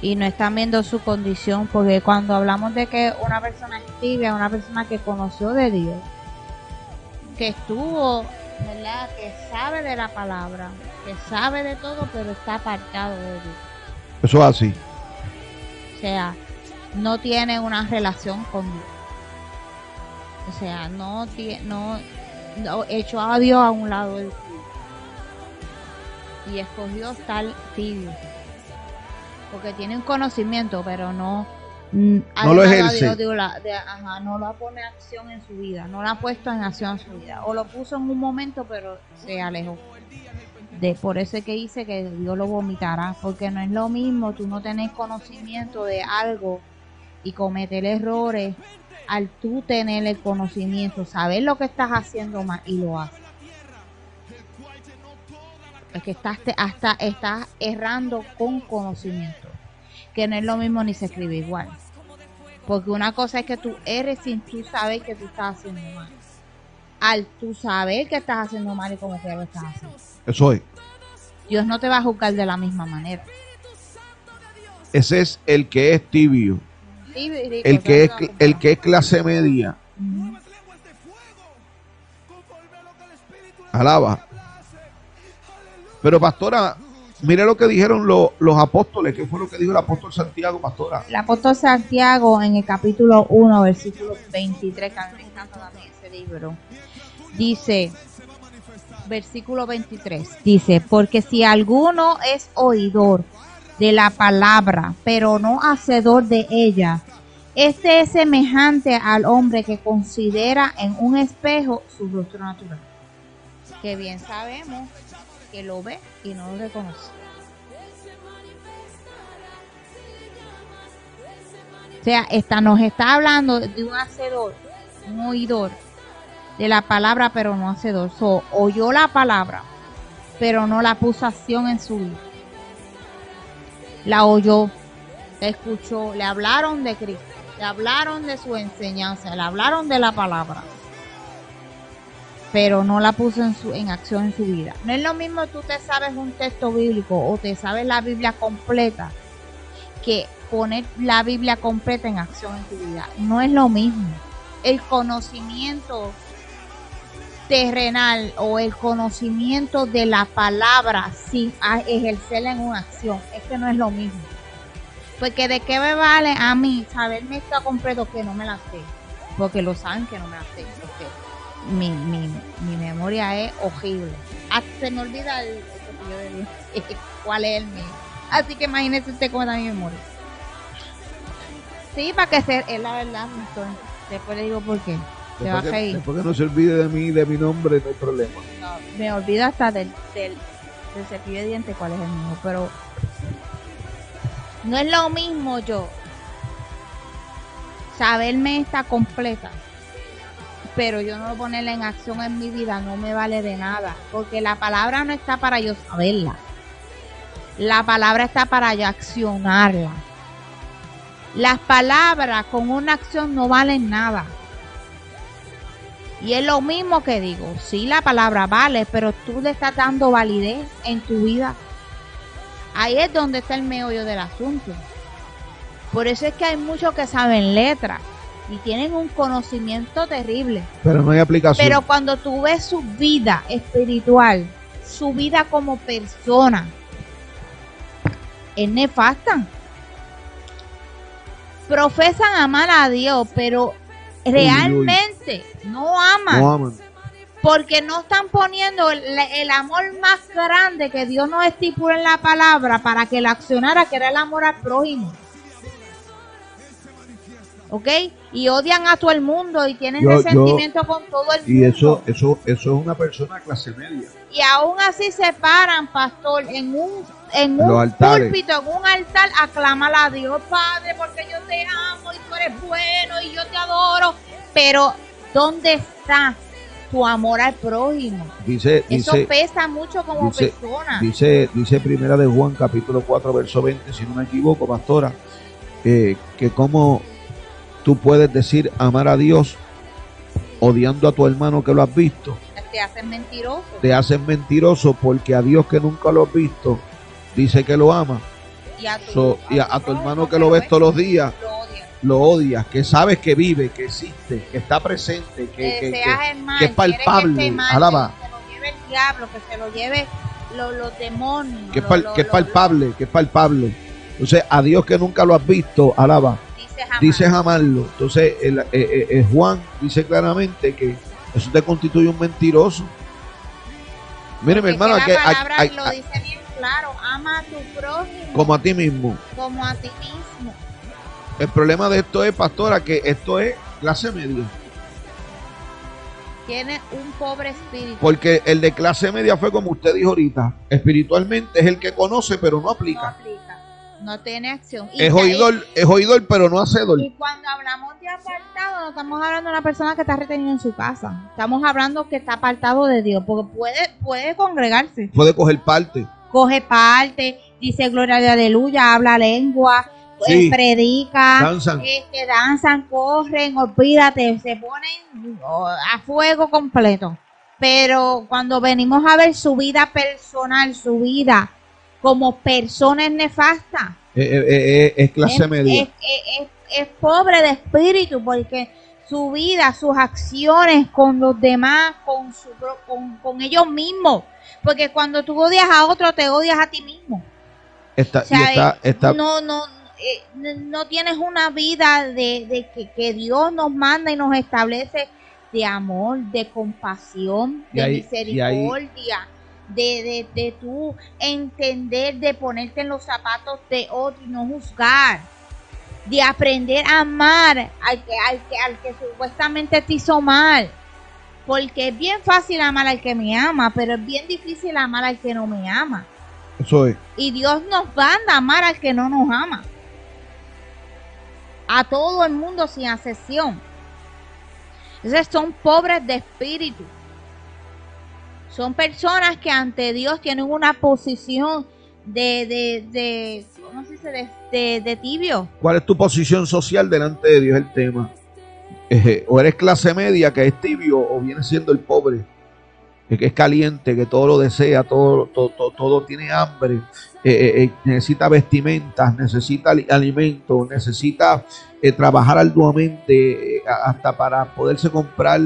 y no están viendo su condición porque cuando hablamos de que una persona es tibia, una persona que conoció de Dios, que estuvo, ¿verdad? Que sabe de la palabra, que sabe de todo, pero está apartado de Dios. Eso es así. O sea, no tiene una relación con Dios. O sea, no, no, no echó a Dios a un lado del y escogió tal tibio. Porque tiene un conocimiento, pero no, mm, no lo ejerce. no lo pone en acción en su vida, no lo ha puesto en acción en su vida. O lo puso en un momento, pero se alejó. De, por eso es que dice que Dios lo vomitará, porque no es lo mismo tú no tenés conocimiento de algo y cometer errores al tú tener el conocimiento, saber lo que estás haciendo mal y lo haces. Es que estás, hasta estás errando con conocimiento, que no es lo mismo ni se escribe igual. Porque una cosa es que tú eres sin tú saber que tú estás haciendo mal. Al tú saber que estás haciendo mal y como que lo estás haciendo. Eso es. Dios no te va a juzgar de la misma manera. Ese es el que es tibio el que es el que es clase media. Alaba. Pero pastora, mire lo que dijeron los apóstoles, ¿qué fue lo que dijo el apóstol Santiago, pastora? El apóstol Santiago en el capítulo 1, versículo 23, que me encanta también ese libro, dice, versículo 23, dice, porque si alguno es oidor de la palabra, pero no hacedor de ella. Este es semejante al hombre que considera en un espejo su rostro natural, que bien sabemos que lo ve y no lo reconoce. O sea, esta nos está hablando de un hacedor, un oidor de la palabra, pero no hacedor. So, oyó la palabra, pero no la puso acción en su vida la oyó, escuchó, le hablaron de Cristo, le hablaron de su enseñanza, le hablaron de la palabra, pero no la puso en, su, en acción en su vida. No es lo mismo tú te sabes un texto bíblico o te sabes la Biblia completa que poner la Biblia completa en acción en tu vida. No es lo mismo. El conocimiento terrenal o el conocimiento de la palabra sin ejercerla en una acción. Es que no es lo mismo. Porque de qué me vale a mí saberme esto completo que no me la sé. Porque lo saben que no me la sé. Porque mi, mi, mi memoria es horrible. Hasta se me olvida cuál es el mío. Así que imagínese usted cómo está mi memoria. Sí, para que sea, es la verdad. Después le digo por qué. Después, que, no se olvide de mí, de mi nombre, no hay problema. me olvido hasta del, del, cepillo de dientes cuál es el mío, pero no es lo mismo yo saberme esta completa, pero yo no ponerla en acción en mi vida no me vale de nada, porque la palabra no está para yo saberla. La palabra está para yo accionarla. Las palabras con una acción no valen nada. Y es lo mismo que digo, sí la palabra vale, pero tú le estás dando validez en tu vida. Ahí es donde está el meollo del asunto. Por eso es que hay muchos que saben letras y tienen un conocimiento terrible. Pero no hay aplicación. Pero cuando tú ves su vida espiritual, su vida como persona, es nefasta. Profesan amar a Dios, pero realmente no aman. no aman. Porque no están poniendo el, el amor más grande que Dios nos estipula en la palabra para que la accionara, que era el amor al prójimo. ¿Ok? Y odian a todo el mundo y tienen Yo- yo- resentimiento con todo el mundo. Y eso, eso, eso es una persona clase media. Y aún así se paran, pastor, en un, en Los un altares. púlpito, en un altar, a clamar a Dios, Padre, porque yo te amo y tú eres bueno y yo te adoro. Pero, ¿dónde está tu amor al prójimo? Dice, Eso dice, pesa mucho como dice- persona. dice, dice primera de Juan, capítulo 4, verso 20, si no me equivoco, pastora, eh, que como tú puedes decir amar a Dios odiando a tu hermano que lo has visto, Te hacen mentiroso. te haces mentiroso porque a Dios que nunca lo has visto, dice que lo ama. Y a tu, So, y a, a tu hermano que lo ves todos los días, lo odias. que sabes que vive, que existe, que está presente, que, Que que- mal, que es palpable, mal, alaba. Que se lo lleve el diablo, que se lo lleve lo- los demonios. que es, lo- pal- lo- que es lo- palpable, que es palpable. Entonces, a Dios que nunca lo has visto, alaba, dices amarlo. Entonces, el, eh, eh, eh, Juan dice claramente que eso te constituye un mentiroso. Mire, mi hermano, la hay- hay- lo dice bien claro, ama a tu prójimo como a ti mismo. como a ti mismo. El problema de esto es, pastora, que esto es clase media. Tiene un pobre espíritu. Porque el de clase media fue como usted dijo ahorita. Espiritualmente es el que conoce, pero no no aplica. No tiene acción. Y, Es oidor, es oidor, pero no hacedor. y cuando hablamos de apartado, no estamos hablando de una persona que está retenida en su casa. Estamos hablando que está apartado de Dios, porque puede, puede congregarse. Puede coger parte. Coge parte, dice gloria de aleluya, habla lengua, Sí. eh, predica. Danzan. este, danzan, corren, olvídate, se ponen a fuego completo. Pero cuando venimos a ver su vida personal, su vida como persona es nefasta. Eh, eh, eh, eh, es clase es, media. es- es- pobre de espíritu porque su vida, sus acciones con los demás, con, su, con, con ellos mismos. Porque cuando tú odias a otro, te odias a ti mismo. Está, O sea, está, eh, está, no, no, no tienes una vida de, de que, que Dios nos manda y nos establece de amor, de compasión, de ahí- misericordia, de, de, de tú entender, de ponerte en los zapatos de otro y no juzgar, de aprender a amar al que, al que, al que supuestamente te hizo mal. Porque es bien fácil amar al que me ama, pero es bien difícil amar al que no me ama. eso es. Y Dios nos manda a amar al que no nos ama. A todo el mundo sin excepción. Entonces son pobres de espíritu. Son personas que ante Dios tienen una posición de, de, de ¿cómo se dice? De, tibio. ¿Cuál es tu posición social delante de Dios? El tema. O eres clase media, que es tibio, o vienes siendo el pobre, que es caliente, que todo lo desea, todo, todo, todo, todo tiene hambre, eh, eh, eh, necesita vestimentas, necesita ali- alimento, necesita trabajar arduamente hasta para poderse comprar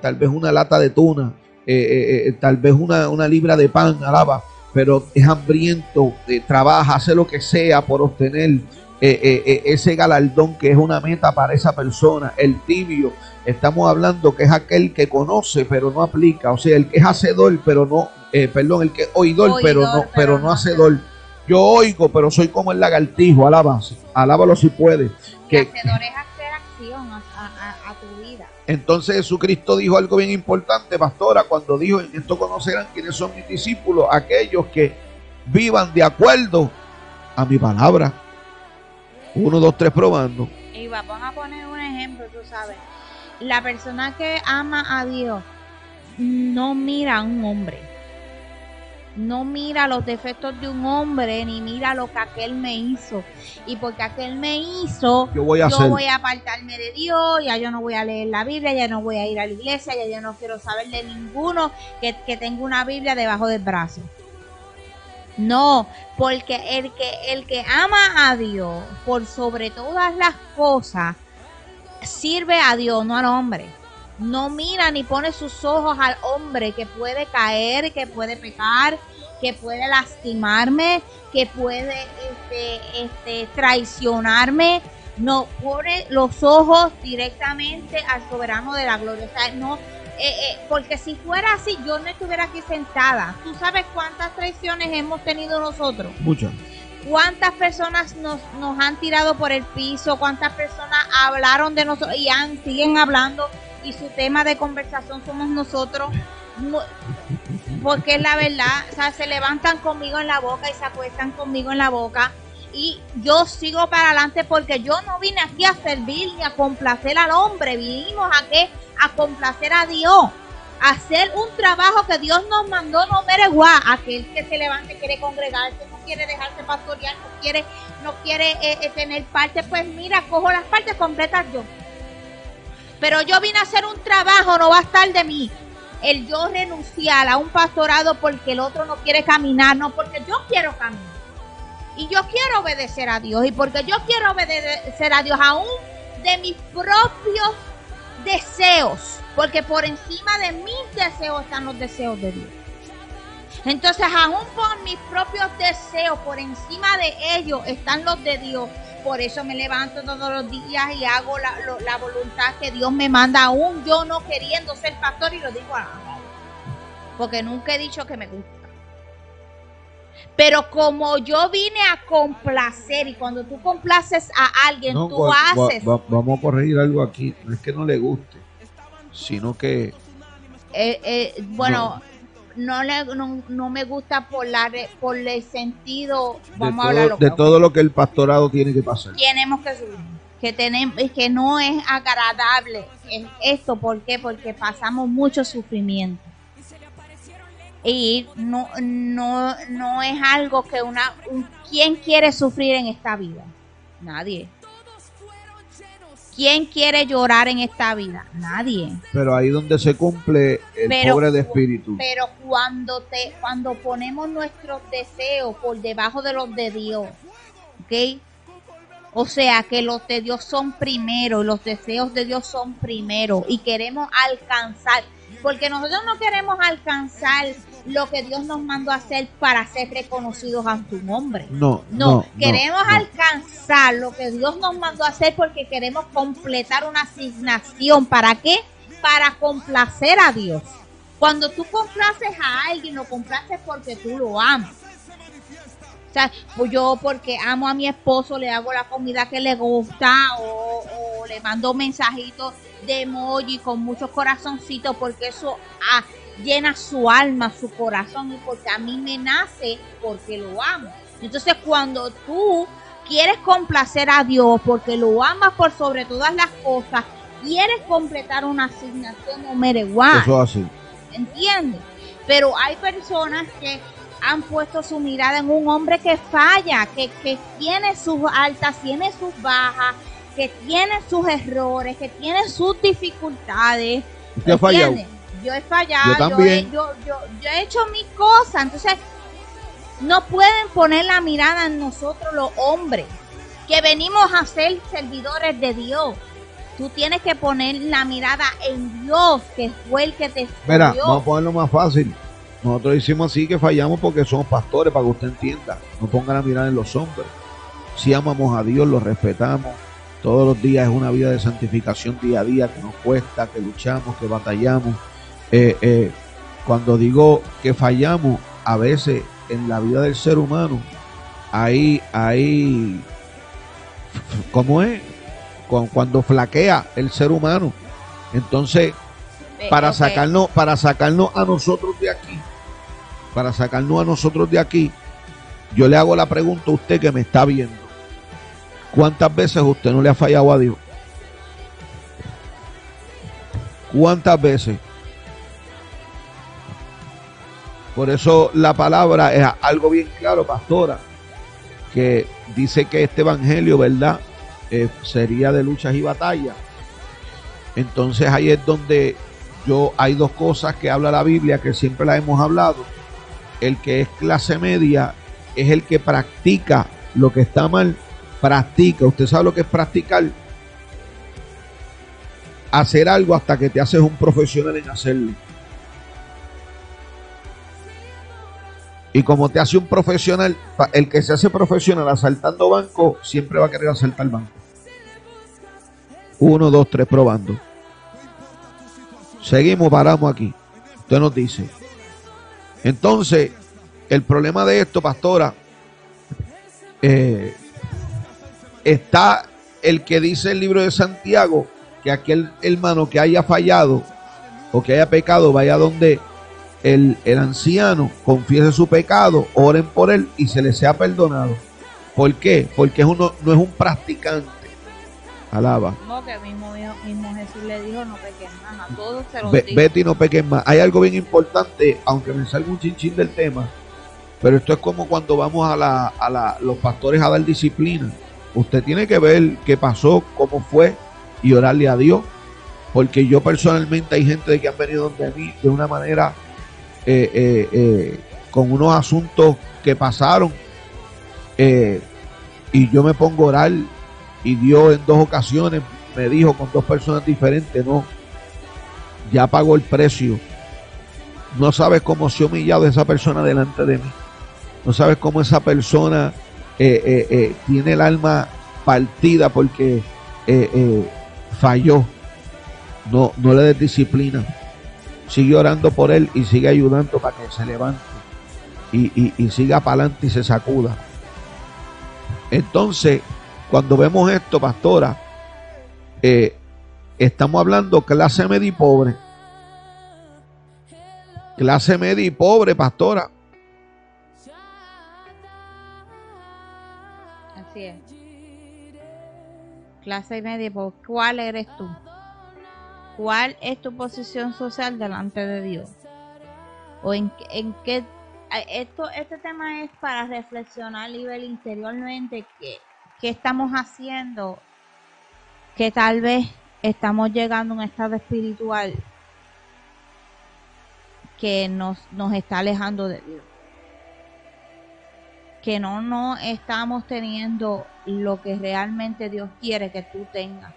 tal vez una lata de tuna, eh, eh, eh, tal vez una, una libra de pan, alaba, pero es hambriento, eh, trabaja, hace lo que sea por obtener ese galardón que es una meta para esa persona. El tibio, estamos hablando que es aquel que conoce pero no aplica, o sea, el que es hacedor pero no, perdón, el que es oidor, Oidor, pero no, pero pero no hacedor. Yo oigo, pero soy como el lagartijo, alaba, alábalo si puede. Y Que, hacedor es hacer acción a, a- a- a tu vida. Entonces Jesucristo dijo algo bien importante, pastora, cuando dijo, en esto conocerán quiénes son mis discípulos, aquellos que vivan de acuerdo a mi palabra. Uno, dos, tres, probando. Y vamos a poner un ejemplo, tú sabes. La persona que ama a Dios no mira a un hombre. No mira los defectos de un hombre ni mira lo que aquel me hizo. Y porque aquel me hizo, yo voy a, yo hacer. voy a apartarme de Dios, ya yo no voy a leer la Biblia, ya no voy a ir a la iglesia, ya yo no quiero saber de ninguno que, que tenga una Biblia debajo del brazo. No, porque el que, el que ama a Dios por sobre todas las cosas, sirve a Dios, no al hombre. No mira ni pone sus ojos al hombre que puede caer, que puede pecar, que puede lastimarme, que puede este, este, traicionarme. No pone los ojos directamente al soberano de la gloria. O sea, no, eh, eh, porque si fuera así, yo no estuviera aquí sentada. ¿Tú sabes cuántas traiciones hemos tenido nosotros? Muchas. ¿Cuántas personas nos, nos han tirado por el piso? ¿Cuántas personas hablaron de nosotros y han, siguen hablando? Y su tema de conversación somos nosotros. No- Porque es la verdad, o sea, se levantan conmigo en la boca y se acuestan conmigo en la boca. Y yo sigo para adelante porque yo no vine aquí a servir ni a complacer al hombre. Vinimos aquí a complacer a Dios. A hacer un trabajo que Dios nos mandó, no mere guá. Aquel que se levante quiere congregarse, no quiere dejarse pastorear, no quiere, no quiere eh, eh, tener parte, pues mira, cojo las partes completas yo. Pero yo vine a hacer un trabajo, no va a estar de mí. El yo renunciar a un pastorado porque el otro no quiere caminar, no porque yo quiero caminar. Y yo quiero obedecer a Dios. Y porque yo quiero obedecer a Dios aún de mis propios deseos. Porque por encima de mis deseos están los deseos de Dios. Entonces, aún por mis propios deseos, por encima de ellos están los de Dios. Por eso me levanto todos los días y hago la, lo- la voluntad que Dios me manda, aún yo no queriendo ser pastor y lo digo a Porque nunca he dicho que me gusta. Pero como yo vine a complacer y cuando tú complaces a alguien, No, tú va- va- haces. va- vamos a corregir algo aquí. No es que no le guste, sino que eh, eh, bueno, no. le, no, no me gusta por, la, por el sentido, de, vamos a hablar todo, de todo lo que el pastorado tiene que pasar. tenemos que subir. Que, tenemos, que no es agradable es esto, ¿por qué? Porque pasamos mucho sufrimiento. Y no, no, no es algo que una... un- ¿Quién quiere sufrir en esta vida? Nadie. ¿Quién quiere llorar en esta vida? Nadie. Pero ahí donde se cumple el Pero- pobre de espíritu. Pero cuando te, cuando ponemos nuestros deseos por debajo de los de Dios, ¿ok? O sea que los de Dios son primero, los deseos de Dios son primero y queremos alcanzar, porque nosotros no queremos alcanzar lo que Dios nos mandó a hacer para ser reconocidos ante un hombre. No, No, no, queremos no, alcanzar lo que Dios nos mandó a hacer porque queremos completar una asignación. ¿Para qué? Para complacer a Dios. Cuando tú complaces a alguien, lo complaces porque tú lo amas. O sea, pues yo porque amo a mi esposo, le hago la comida que le gusta o, o le mando mensajitos de emoji con muchos corazoncitos porque eso ah, llena su alma, su corazón y porque a mí me nace porque lo amo. Entonces cuando tú quieres complacer a Dios porque lo amas por sobre todas las cosas, quieres completar una asignación no mere what. Eso es así. ¿entiendes? Pero hay personas que han puesto su mirada en un hombre que falla, que, que tiene sus altas, tiene sus bajas, que tiene sus errores, que tiene sus dificultades. ¿entiendes? Yo he fallado, Yo yo, he, yo, he hecho mis cosas, entonces no pueden poner la mirada en nosotros los hombres, que venimos a ser servidores de Dios. Tú tienes que poner la mirada en Dios, que fue el que te Mira, vamos a ponerlo más fácil. Nosotros hicimos así que fallamos porque somos pastores, para que usted entienda. No pongan la mirada en los hombres. Si amamos a Dios, lo respetamos. Todos los días es una vida de santificación día a día que nos cuesta, que luchamos, que batallamos. Eh, eh, cuando digo que fallamos, a veces en la vida del ser humano, ahí, ahí, ¿cómo es? Cu- Cuando flaquea el ser humano. Entonces, Eh, para ok. sacarnos para sacarnos a nosotros de aquí para sacarnos a nosotros de aquí yo le hago la pregunta a usted que me está viendo ¿cuántas veces usted no le ha fallado a Dios? ¿cuántas veces? Por eso la palabra es algo bien claro, pastora, que dice que este evangelio, ¿verdad? Eh, sería de luchas y batallas. Entonces ahí es donde yo hay dos cosas que habla la Biblia que siempre la hemos hablado. El que es clase media es el que practica lo que está mal, practica. Usted sabe lo que es practicar. Hacer algo hasta que te haces un profesional en hacerlo. Y como te hace un profesional, el que se hace profesional asaltando banco, siempre va a querer asaltar banco. Uno, dos, tres, probando. Seguimos, paramos aquí. Usted nos dice. Entonces, el problema de esto, pastora, eh, está el que dice el libro de Santiago que aquel hermano que haya fallado o que haya pecado vaya donde el, anciano confiese su pecado, oren por él y se le sea perdonado. ¿Por qué? Porque uno, no es un practicante. Alaba. No, que mismo, mismo Jesús le dijo, no peques más, a todos se lo Vete y no peques más. Hay algo bien importante, aunque me salga un chinchín del tema, pero esto es como cuando vamos a, la, a la, los pastores a dar disciplina. Usted tiene que ver qué pasó, cómo fue y orarle a Dios. Porque yo personalmente hay gente que han venido donde mí de una manera eh, eh, eh, con unos asuntos que pasaron y yo me pongo a orar y Dios en dos ocasiones me dijo con dos personas diferentes, no, ya pagó el precio. No sabes cómo se ha humillado esa persona delante de mí. No sabes cómo esa persona tiene el alma partida porque falló. No, no le des disciplina sigue orando por él y sigue ayudando para que se levante y, siga para adelante y se sacuda. Entonces, cuando vemos esto, pastora, eh, estamos hablando clase media y pobre. Clase media y pobre, pastora. Así es. Clase media y pobre. ¿Cuál eres tú? ¿Cuál es tu posición social delante de Dios? ¿O en, en qué? Esto, este tema es para reflexionar a nivel interiormente qué, qué estamos haciendo que tal vez estamos llegando a un estado espiritual que nos, nos está alejando de Dios. Que no, no estamos teniendo lo que realmente Dios quiere que tú tengas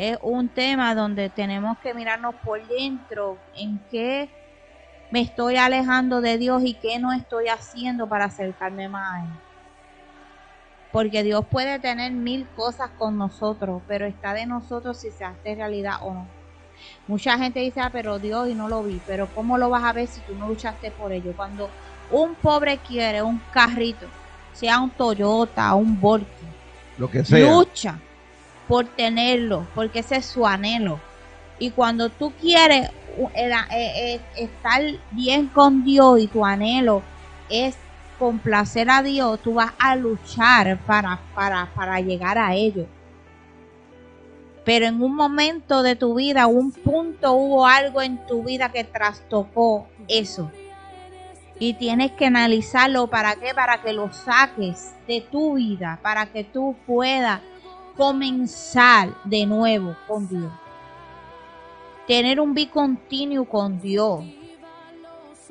es un tema donde tenemos que mirarnos por dentro en qué me estoy alejando de Dios y qué no estoy haciendo para acercarme más a Él. Porque Dios puede tener mil cosas con nosotros, pero está de nosotros si se hace realidad o no. Mucha gente dice, ah, pero Dios y no lo vi, pero ¿cómo lo vas a ver si tú no luchaste por ello? Cuando un pobre quiere un carrito, sea un Toyota, un Volkswagen, lo que sea. lucha por tenerlo, porque ese es su anhelo. Y cuando tú quieres eh, eh, estar bien con Dios y tu anhelo es complacer a Dios, tú vas a luchar para, para, para llegar a ello. Pero en un momento de tu vida, un punto, hubo algo en tu vida que trastocó eso. Y tienes que analizarlo para qué, para que lo saques de tu vida, para que tú puedas comenzar de nuevo con Dios. Tener un bicontinuo con Dios.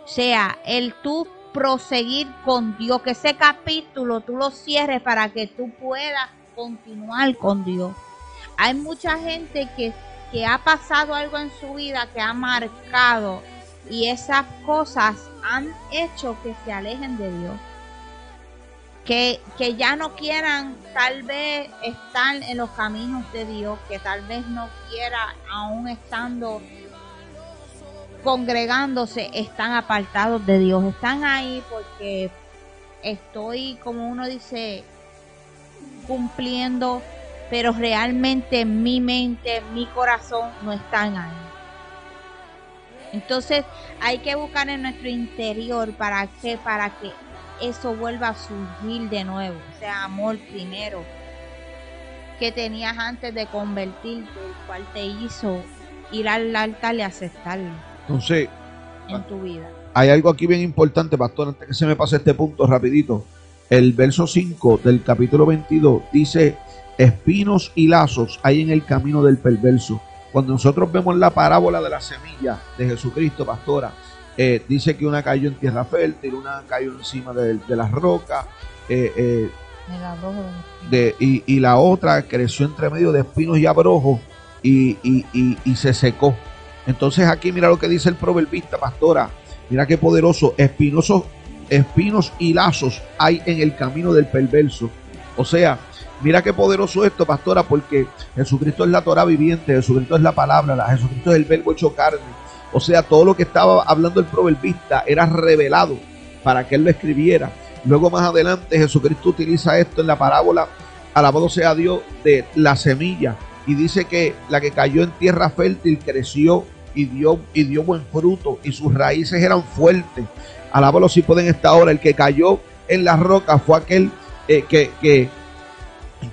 Sea, el tú proseguir con Dios, que ese capítulo tú lo cierres para que tú puedas continuar con Dios. Hay mucha gente que, que ha pasado algo en su vida que ha marcado y esas cosas han hecho que se alejen de Dios que, ya no quieran tal vez estar en los caminos de Dios, que tal vez no quiera, aún estando congregándose, están apartados de Dios, están ahí porque estoy, como uno dice, cumpliendo, pero realmente mi mente, mi corazón no están ahí. Entonces hay que buscar en nuestro interior para que, para que eso vuelva a surgir de nuevo. O sea, amor primero que tenías antes de convertirte, el cual te hizo ir al altar y aceptarlo. Entonces, en tu vida. Hay algo aquí bien importante, pastor, antes que se me pase este punto rapidito. El verso 5 del capítulo 22 dice, espinos y lazos hay en el camino del perverso. Cuando nosotros vemos la parábola de la semilla de Jesucristo, pastora, eh, dice que una cayó en tierra fértil, una cayó encima de, las rocas, eh, eh, de, y, y, la otra creció entre medio de espinos y abrojos y, y, se secó. Entonces aquí mira lo que dice el proverbista, pastora, mira qué poderoso, espinosos, espinos y lazos hay en el camino del perverso. O sea, Mira qué poderoso esto, pastora, porque Jesucristo es la Torah viviente, Jesucristo es la palabra, la, Jesucristo es el verbo hecho carne. O sea, todo lo que estaba hablando el proverbista era revelado para que él lo escribiera. Luego más adelante Jesucristo utiliza esto en la parábola, alabado sea Dios, de la semilla. Y dice que la que cayó en tierra fértil creció y dio, y dio buen fruto y sus raíces eran fuertes. Alábalo si pueden esta hora. El que cayó en la roca fue aquel eh, que, que,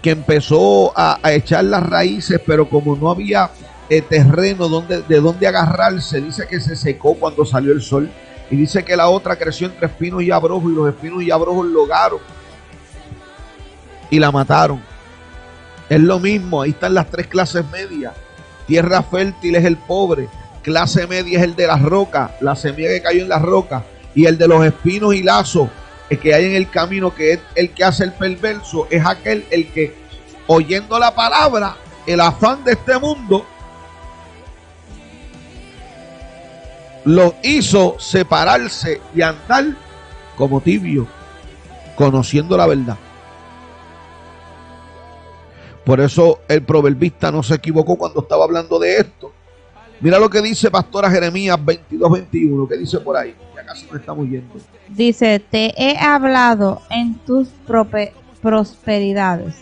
que empezó a, echar las raíces, pero como no había eh, terreno donde, de donde agarrarse, dice que se secó cuando salió el sol. Y dice que la otra creció entre espinos y abrojos, y los espinos y abrojos logaron y la mataron. Es lo mismo, ahí están las tres clases medias. Tierra fértil es el pobre, clase media es el de las rocas, la semilla que cayó en las rocas, y el de los espinos y lazos el que hay en el camino, que es el que hace el perverso, es aquel el que, oyendo la palabra, el afán de este mundo, lo hizo separarse y andar como tibio, conociendo la verdad. Por eso el proverbista no se equivocó cuando estaba hablando de esto. Mira lo que dice Pastora Jeremías 22, 21, que dice por ahí. Estamos yendo. Dice, te he hablado en tus prosperidades,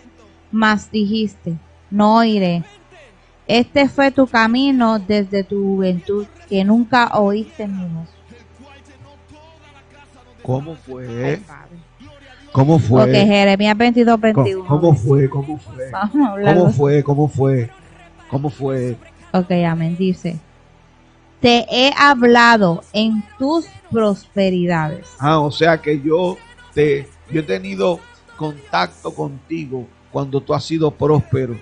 mas dijiste, no iré. Este fue tu camino desde tu juventud, que nunca oíste mi voz. ¿Cómo fue? ¿Cómo fue? Porque Jeremías 22, 21. ¿Cómo fue? ¿Cómo fue? ¿Cómo fue? ¿Cómo fue? ¿Cómo fue? Ok, amén. Dice, te he hablado en tus prosperidades. Ah, o sea que yo te, yo he tenido contacto contigo cuando tú has sido próspero,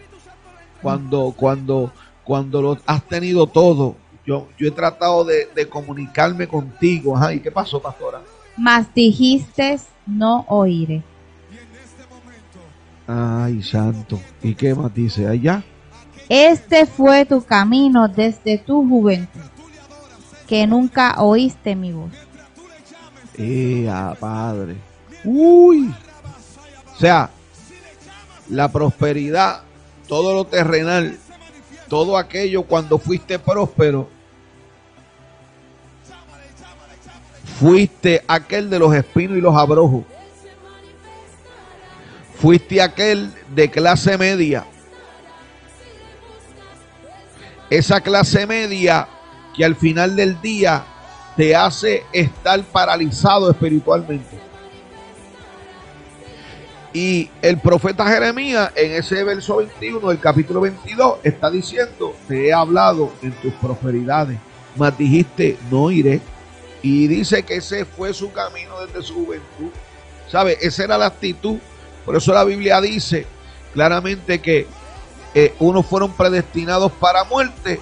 cuando, cuando, cuando lo has tenido todo. Yo, yo he tratado de, de comunicarme contigo. Ajá, ¿y qué pasó, pastora? Mas dijiste, no oiré. Ay, santo. ¿Y qué más dice allá? Este fue tu camino desde tu juventud, que nunca oíste mi voz. ¡Ea, Padre! ¡Uy! O sea, la prosperidad, todo lo terrenal, todo aquello cuando fuiste próspero, fuiste aquel de los espinos y los abrojos. Fuiste aquel de clase media esa clase media que al final del día te hace estar paralizado espiritualmente. Y el profeta Jeremías en ese verso 21 del capítulo 22 está diciendo, te he hablado en tus prosperidades, mas dijiste, no iré. Y dice que ese fue su camino desde su juventud. ¿Sabe? Esa era la actitud. Por eso la Biblia dice claramente que eh, unos fueron predestinados para muerte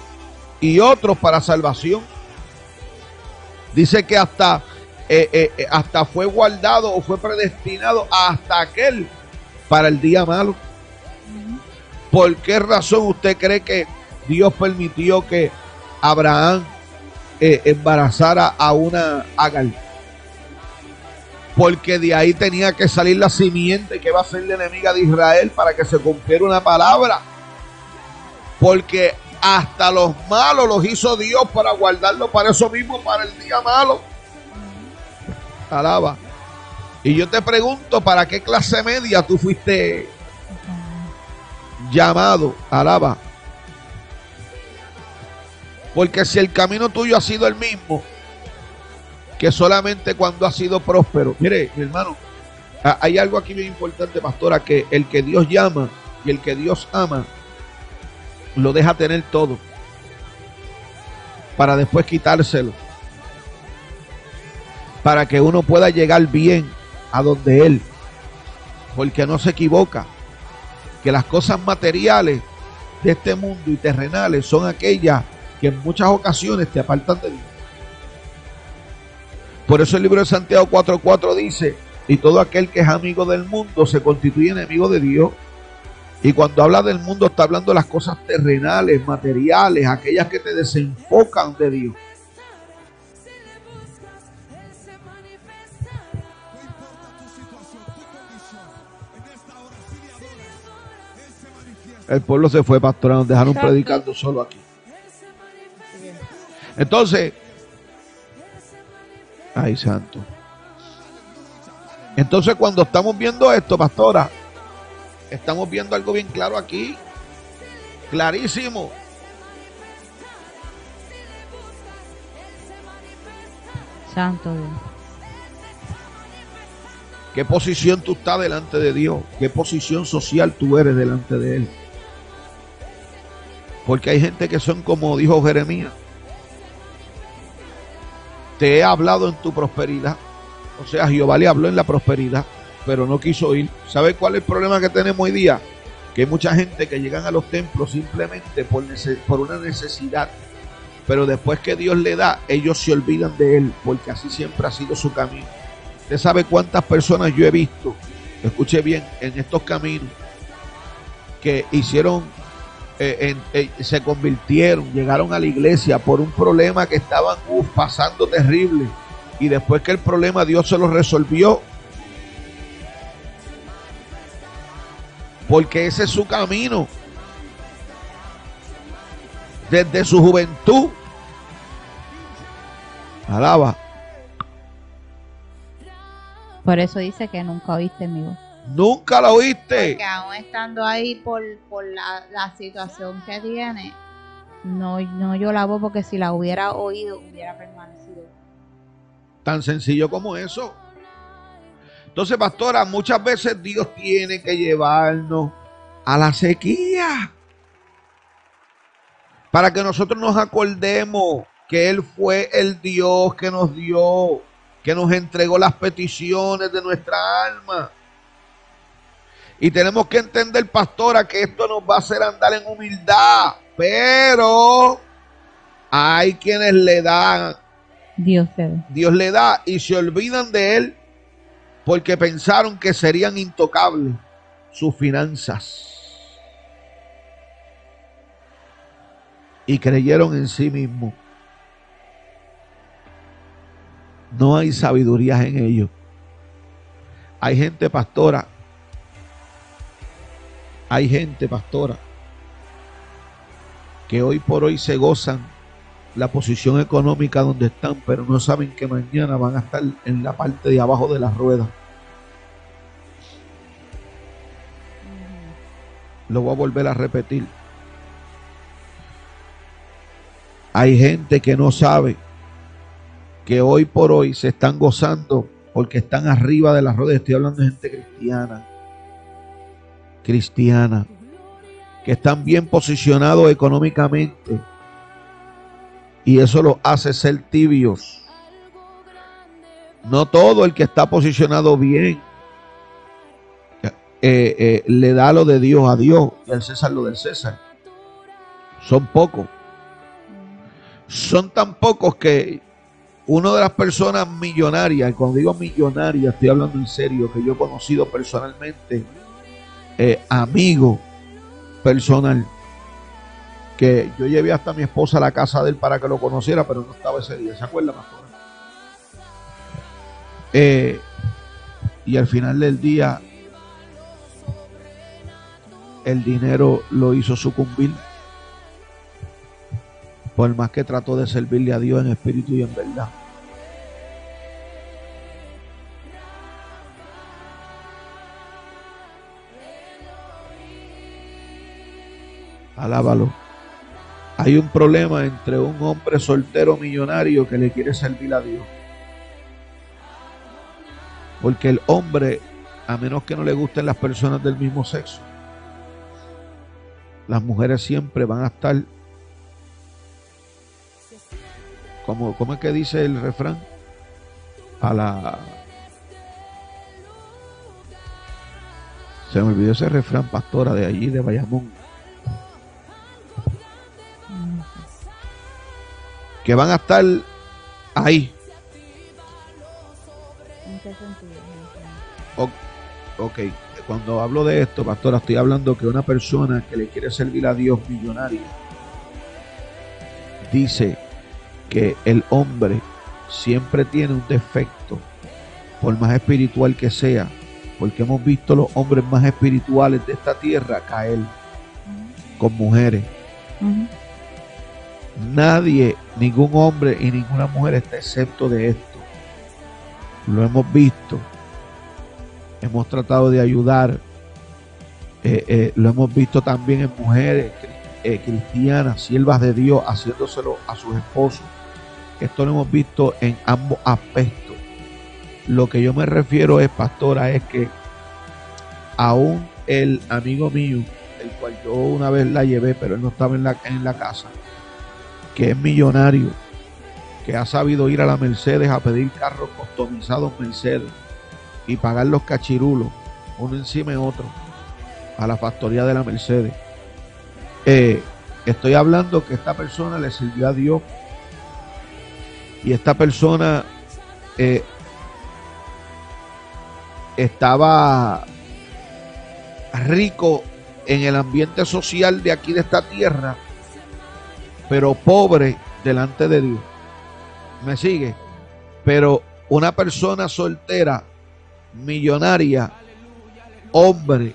y otros para salvación. Dice que hasta, eh, eh, hasta fue guardado o fue predestinado hasta aquel para el día malo. ¿Por qué razón usted cree que Dios permitió que Abraham embarazara a una Agar? Porque de ahí tenía que salir la simiente que va a ser la enemiga de Israel para que se cumpliera una palabra porque hasta los malos los hizo Dios para guardarlos para eso mismo, para el día malo. Alaba. Y yo te pregunto, ¿para qué clase media tú fuiste llamado? Alaba. Porque si el camino tuyo ha sido el mismo, que solamente cuando ha sido próspero. Mire, mi hermano, hay algo aquí bien importante, pastora, que el que Dios llama y el que Dios ama lo deja tener todo para después quitárselo. para que uno pueda llegar bien a donde Él, porque no se equivoca, que las cosas materiales de este mundo y terrenales son aquellas que en muchas ocasiones te apartan de Dios. Por eso el libro de Santiago 4:4 dice, y todo aquel que es amigo del mundo se constituye enemigo de Dios. Y cuando habla del mundo está hablando de las cosas terrenales, materiales, aquellas que te desenfocan de Dios. El pueblo se fue pastorando, dejaron predicando solo aquí. Entonces, ay santo. Entonces cuando estamos viendo esto, pastora, estamos viendo algo bien claro aquí, clarísimo. Santo Dios. ¿Qué posición tú estás delante de Dios? ¿Qué posición social tú eres delante de Él? Porque hay gente que son como dijo Jeremías. Te he hablado en tu prosperidad. O sea, Jehová le habló en la prosperidad, pero no quiso ir. ¿Sabe cuál es el problema que tenemos hoy día? Que hay mucha gente que llegan a los templos simplemente por, por una necesidad. Pero después que Dios le da, ellos se olvidan de Él, porque así siempre ha sido su camino. Usted sabe cuántas personas yo he visto, escuche bien, en estos caminos, que hicieron eh, eh, se convirtieron, llegaron a la iglesia por un problema que estaban pasando terrible. Y después que el problema Dios se lo resolvió. Porque ese es su camino. Desde su juventud. Alaba. Por eso dice que nunca oíste mi voz. Nunca la oíste. Porque aún estando ahí por, por la, la, situación que tiene, no, no yo la voz porque si la hubiera oído, hubiera permanecido. Tan sencillo como eso. Entonces, pastora, muchas veces Dios tiene que llevarnos a la sequía. Para que nosotros nos acordemos que Él fue el Dios que nos dio, que nos entregó las peticiones de nuestra alma. Y tenemos que entender, pastora, que esto nos va a hacer andar en humildad. Pero hay quienes le dan. Dios, Dios le da y se olvidan de él porque pensaron que serían intocables sus finanzas. Y creyeron en sí mismos. No hay sabiduría en ellos. Hay gente pastora hay gente, pastora, que hoy por hoy se gozan la posición económica donde están, pero no saben que mañana van a estar en la parte de abajo de la rueda. Lo voy a volver a repetir. Hay gente que no sabe que hoy por hoy se están gozando porque están arriba de la rueda. Estoy hablando de gente cristiana cristiana, que están bien posicionados económicamente y eso los hace ser tibios. No todo el que está posicionado bien eh, eh, le da lo de Dios a Dios y al César lo del César. Son pocos. Son tan pocos que una de las personas millonarias, y cuando digo millonaria estoy hablando en serio, que yo he conocido personalmente, eh, amigo personal que yo llevé hasta mi esposa a la casa de él para que lo conociera, pero no estaba ese día. ¿Se acuerda, pastor? Eh, y al final del día, el dinero lo hizo sucumbir. Por más que trató de servirle a Dios en espíritu y en verdad. Alábalo. Hay un problema entre un hombre soltero millonario que le quiere servir a Dios. Porque el hombre, a menos que no le gusten las personas del mismo sexo, las mujeres siempre van a estar, como, ¿cómo es que dice el refrán? a la se me olvidó ese refrán pastora de allí de Bayamón que van a estar ahí. ¿En qué sentido? ok cuando hablo de esto pastora estoy hablando que una persona que le quiere servir a Dios millonaria dice que el hombre siempre tiene un defecto, por más espiritual que sea, porque hemos visto los hombres más espirituales de esta tierra caer con mujeres. Nadie, ningún hombre y ninguna mujer está excepto de esto. Lo hemos visto. Hemos tratado de ayudar. Eh, eh, lo hemos visto también en mujeres eh, cristianas, siervas de Dios, haciéndoselo a sus esposos. Esto lo hemos visto en ambos aspectos. Lo que yo me refiero es, pastora, es que aún el amigo mío, el cual yo una vez la llevé, pero él no estaba en la, en la casa, que es millonario, que ha sabido ir a la Mercedes a pedir carros customizados Mercedes y pagar los cachirulos, uno encima de otro, a la factoría de la Mercedes. Eh, estoy hablando que esta persona le sirvió a Dios y esta persona eh, estaba rico en el ambiente social de aquí de esta tierra, pero pobre delante de Dios. ¿Me sigue? Pero una persona soltera, millonaria, hombre,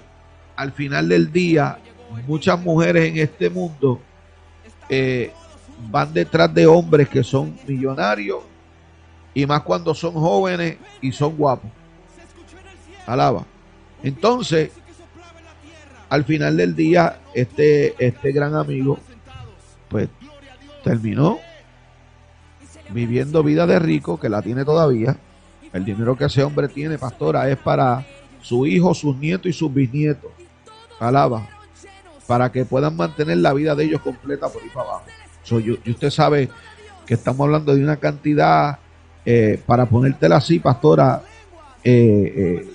al final del día, muchas mujeres en este mundo eh, van detrás de hombres que son millonarios y más cuando son jóvenes y son guapos. Alaba. Entonces, al final del día, este, este gran amigo, pues terminó viviendo vida de rico, que la tiene todavía. El dinero que ese hombre tiene, pastora, es para su hijo, sus nietos y sus bisnietos. Alaba. Para que puedan mantener la vida de ellos completa por ahí para abajo. So, yo- y usted sabe que estamos hablando de una cantidad, eh, para ponértela así, pastora, eh, eh,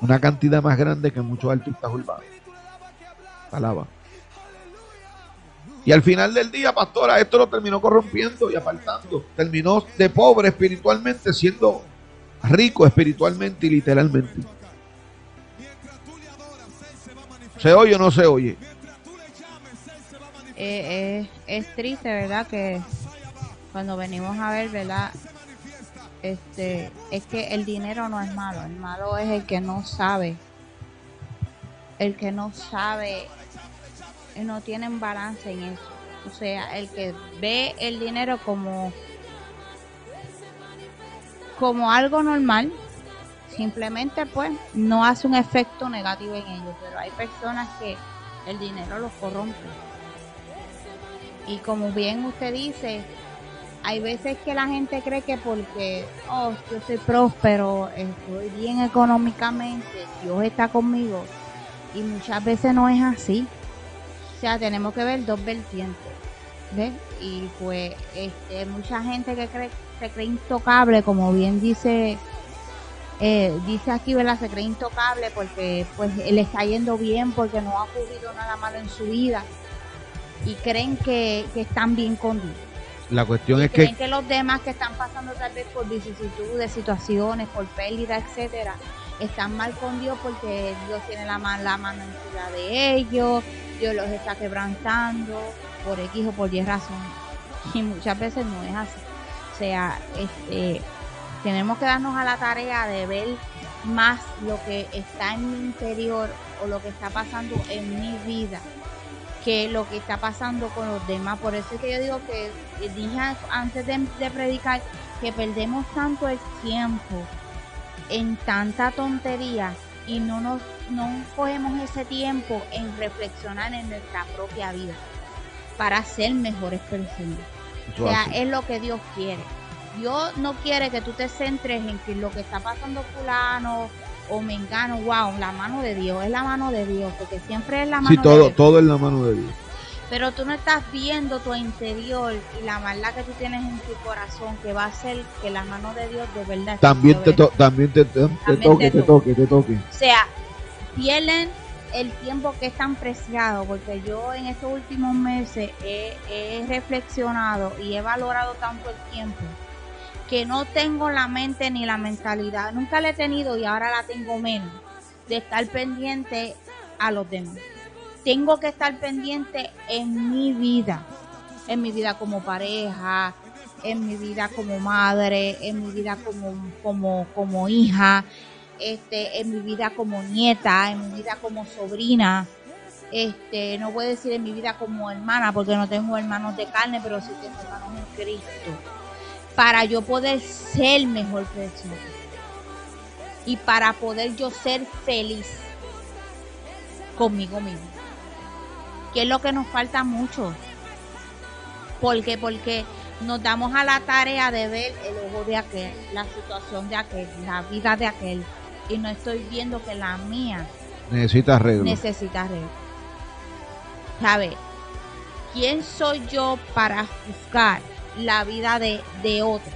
una cantidad más grande que muchos artistas urbanos. Alaba. Y al final del día, pastora, esto lo terminó corrompiendo y apartando. Terminó de pobre espiritualmente, siendo rico espiritualmente y literalmente. ¿Se oye o no se oye? Eh, eh, es triste, ¿verdad? Que cuando venimos a ver, ¿verdad? Este, es que el dinero no es malo, el malo es el que no sabe, el que no sabe, no tiene un balance en eso. O sea, el que ve el dinero como como algo normal, simplemente pues no hace un efecto negativo en ellos, pero hay personas que el dinero los corrompe. Y como bien usted dice, hay veces que la gente cree que porque, oh, yo soy próspero, estoy bien económicamente, Dios está conmigo. Y muchas veces no es así. O sea, tenemos que ver dos vertientes. ¿Ves? Y pues, este, mucha gente que cree, se cree intocable, como bien dice, eh, dice aquí, ¿verdad? Se cree intocable porque pues le está yendo bien, porque no ha ocurrido nada malo en su vida. Y creen que, que están bien con Dios. La cuestión es Creen que que los demás que están pasando tal vez por vicisitudes, situaciones, por pérdida, etcétera, están mal con Dios porque Dios tiene la, man- la mano encima de ellos, Dios los está quebrantando por X o por Y razón. Y muchas veces no es así. O sea, este, tenemos que darnos a la tarea de ver más lo que está en mi interior o lo que está pasando en mi vida que lo que está pasando con los demás. Por eso es que yo digo que eh, dije antes de, de predicar que perdemos tanto el tiempo en tanta tontería y no nos no cogemos ese tiempo en reflexionar en nuestra propia vida para ser mejores personas. O sea, es lo que Dios quiere. Dios no quiere que tú te centres en que lo que está pasando fulano o mengano, wow, la mano de Dios, es la mano de Dios, porque siempre es la mano Sí, de todo, Dios. todo en la mano de Dios. Pero tú no estás viendo tu interior y la maldad que tú tienes en tu corazón que va a hacer que la mano de Dios de verdad también te, también te, toque, te, toque, te toque. O sea, pierden el tiempo que es tan preciado, porque yo en estos últimos meses he, he reflexionado y he valorado tanto el tiempo que no tengo la mente ni la mentalidad, nunca la he tenido y ahora la tengo menos, de estar pendiente a los demás tengo que estar pendiente en mi vida, en mi vida como pareja, en mi vida como madre, en mi vida como, como, como hija, este, en mi vida como nieta, en mi vida como sobrina, este, no voy a decir en mi vida como hermana, porque no tengo hermanos de carne, pero sí tengo hermanos en Cristo, para yo poder ser mejor persona y para poder yo ser feliz conmigo mismo que es lo que nos falta mucho. ¿Por qué? Porque nos damos a la tarea de ver el ojo de aquel, la situación de aquel, la vida de aquel, y no estoy viendo que la mía necesita arreglo. Necesita arreglo. ¿Sabe? ¿Quién soy yo para juzgar la vida de, de otro?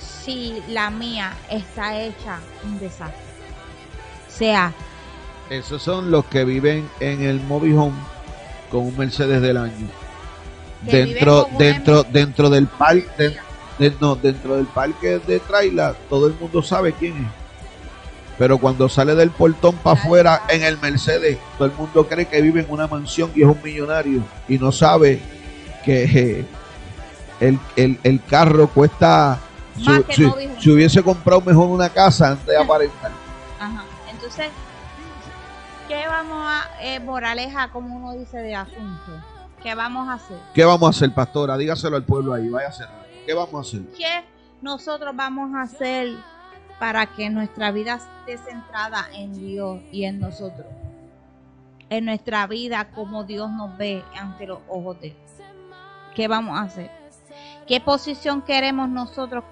Si la mía está hecha un desastre. sea, esos son los que viven en el mobile home con un Mercedes del año. dentro dentro dentro del parque no, dentro del parque de trailer todo el mundo sabe quién es. Pero cuando sale del portón para afuera en el Mercedes, todo el mundo cree que vive en una mansión y es un millonario y no sabe que el, el, carro cuesta si, hubiese comprado mejor una casa antes de aparentar. Ajá. Entonces, ¿qué vamos a, eh, moraleja, como uno dice, de asunto? ¿Qué vamos a hacer? ¿Qué vamos a hacer, pastora? Dígaselo al pueblo ahí, vaya a cerrar. ¿Qué vamos a hacer? ¿Qué nosotros vamos a hacer para que nuestra vida esté centrada en Dios y en nosotros? En nuestra vida, como Dios nos ve ante los ojos de Dios. ¿Qué vamos a hacer? ¿Qué posición queremos nosotros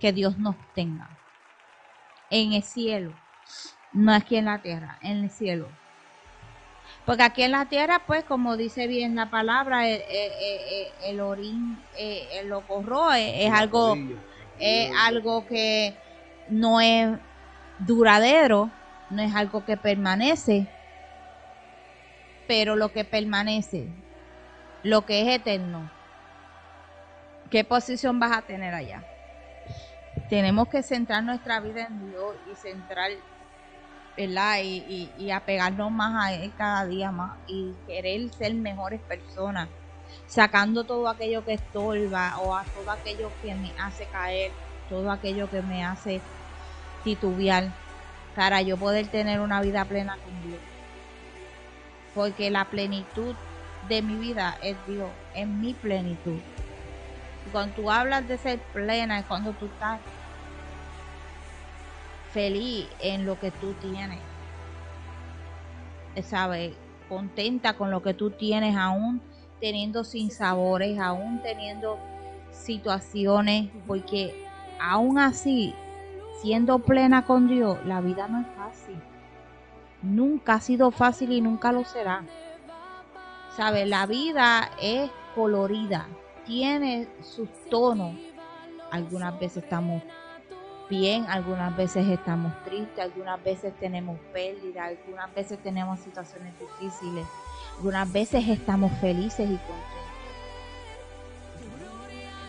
que Dios nos tenga? En el cielo no aquí en la tierra, en el cielo. Porque aquí en la tierra, pues, como dice bien la palabra, el, el, el orín, el lo corroe, es algo, es algo que no es duradero, no es algo que permanece, pero lo que permanece, lo que es eterno, ¿qué posición vas a tener allá? Tenemos que centrar nuestra vida en Dios y centrar y, y, apegarnos más a Él cada día más y querer ser mejores personas, sacando todo aquello que estorba o a todo aquello que me hace caer, todo aquello que me hace titubear, para yo poder tener una vida plena con Dios. Porque la plenitud de mi vida es Dios, es mi plenitud. cuando tú hablas de ser plena, es cuando tú estás feliz en lo que tú tienes. ¿Sabes? Contenta con lo que tú tienes, aún teniendo sin sabores, aún teniendo situaciones, porque aún así, siendo plena con Dios, la vida no es fácil. Nunca ha sido fácil y nunca lo será. ¿Sabes? La vida es colorida, tiene sus tonos. Algunas veces estamos bien, algunas veces estamos tristes, algunas veces tenemos pérdida, algunas veces tenemos situaciones difíciles, algunas veces estamos felices y contentos.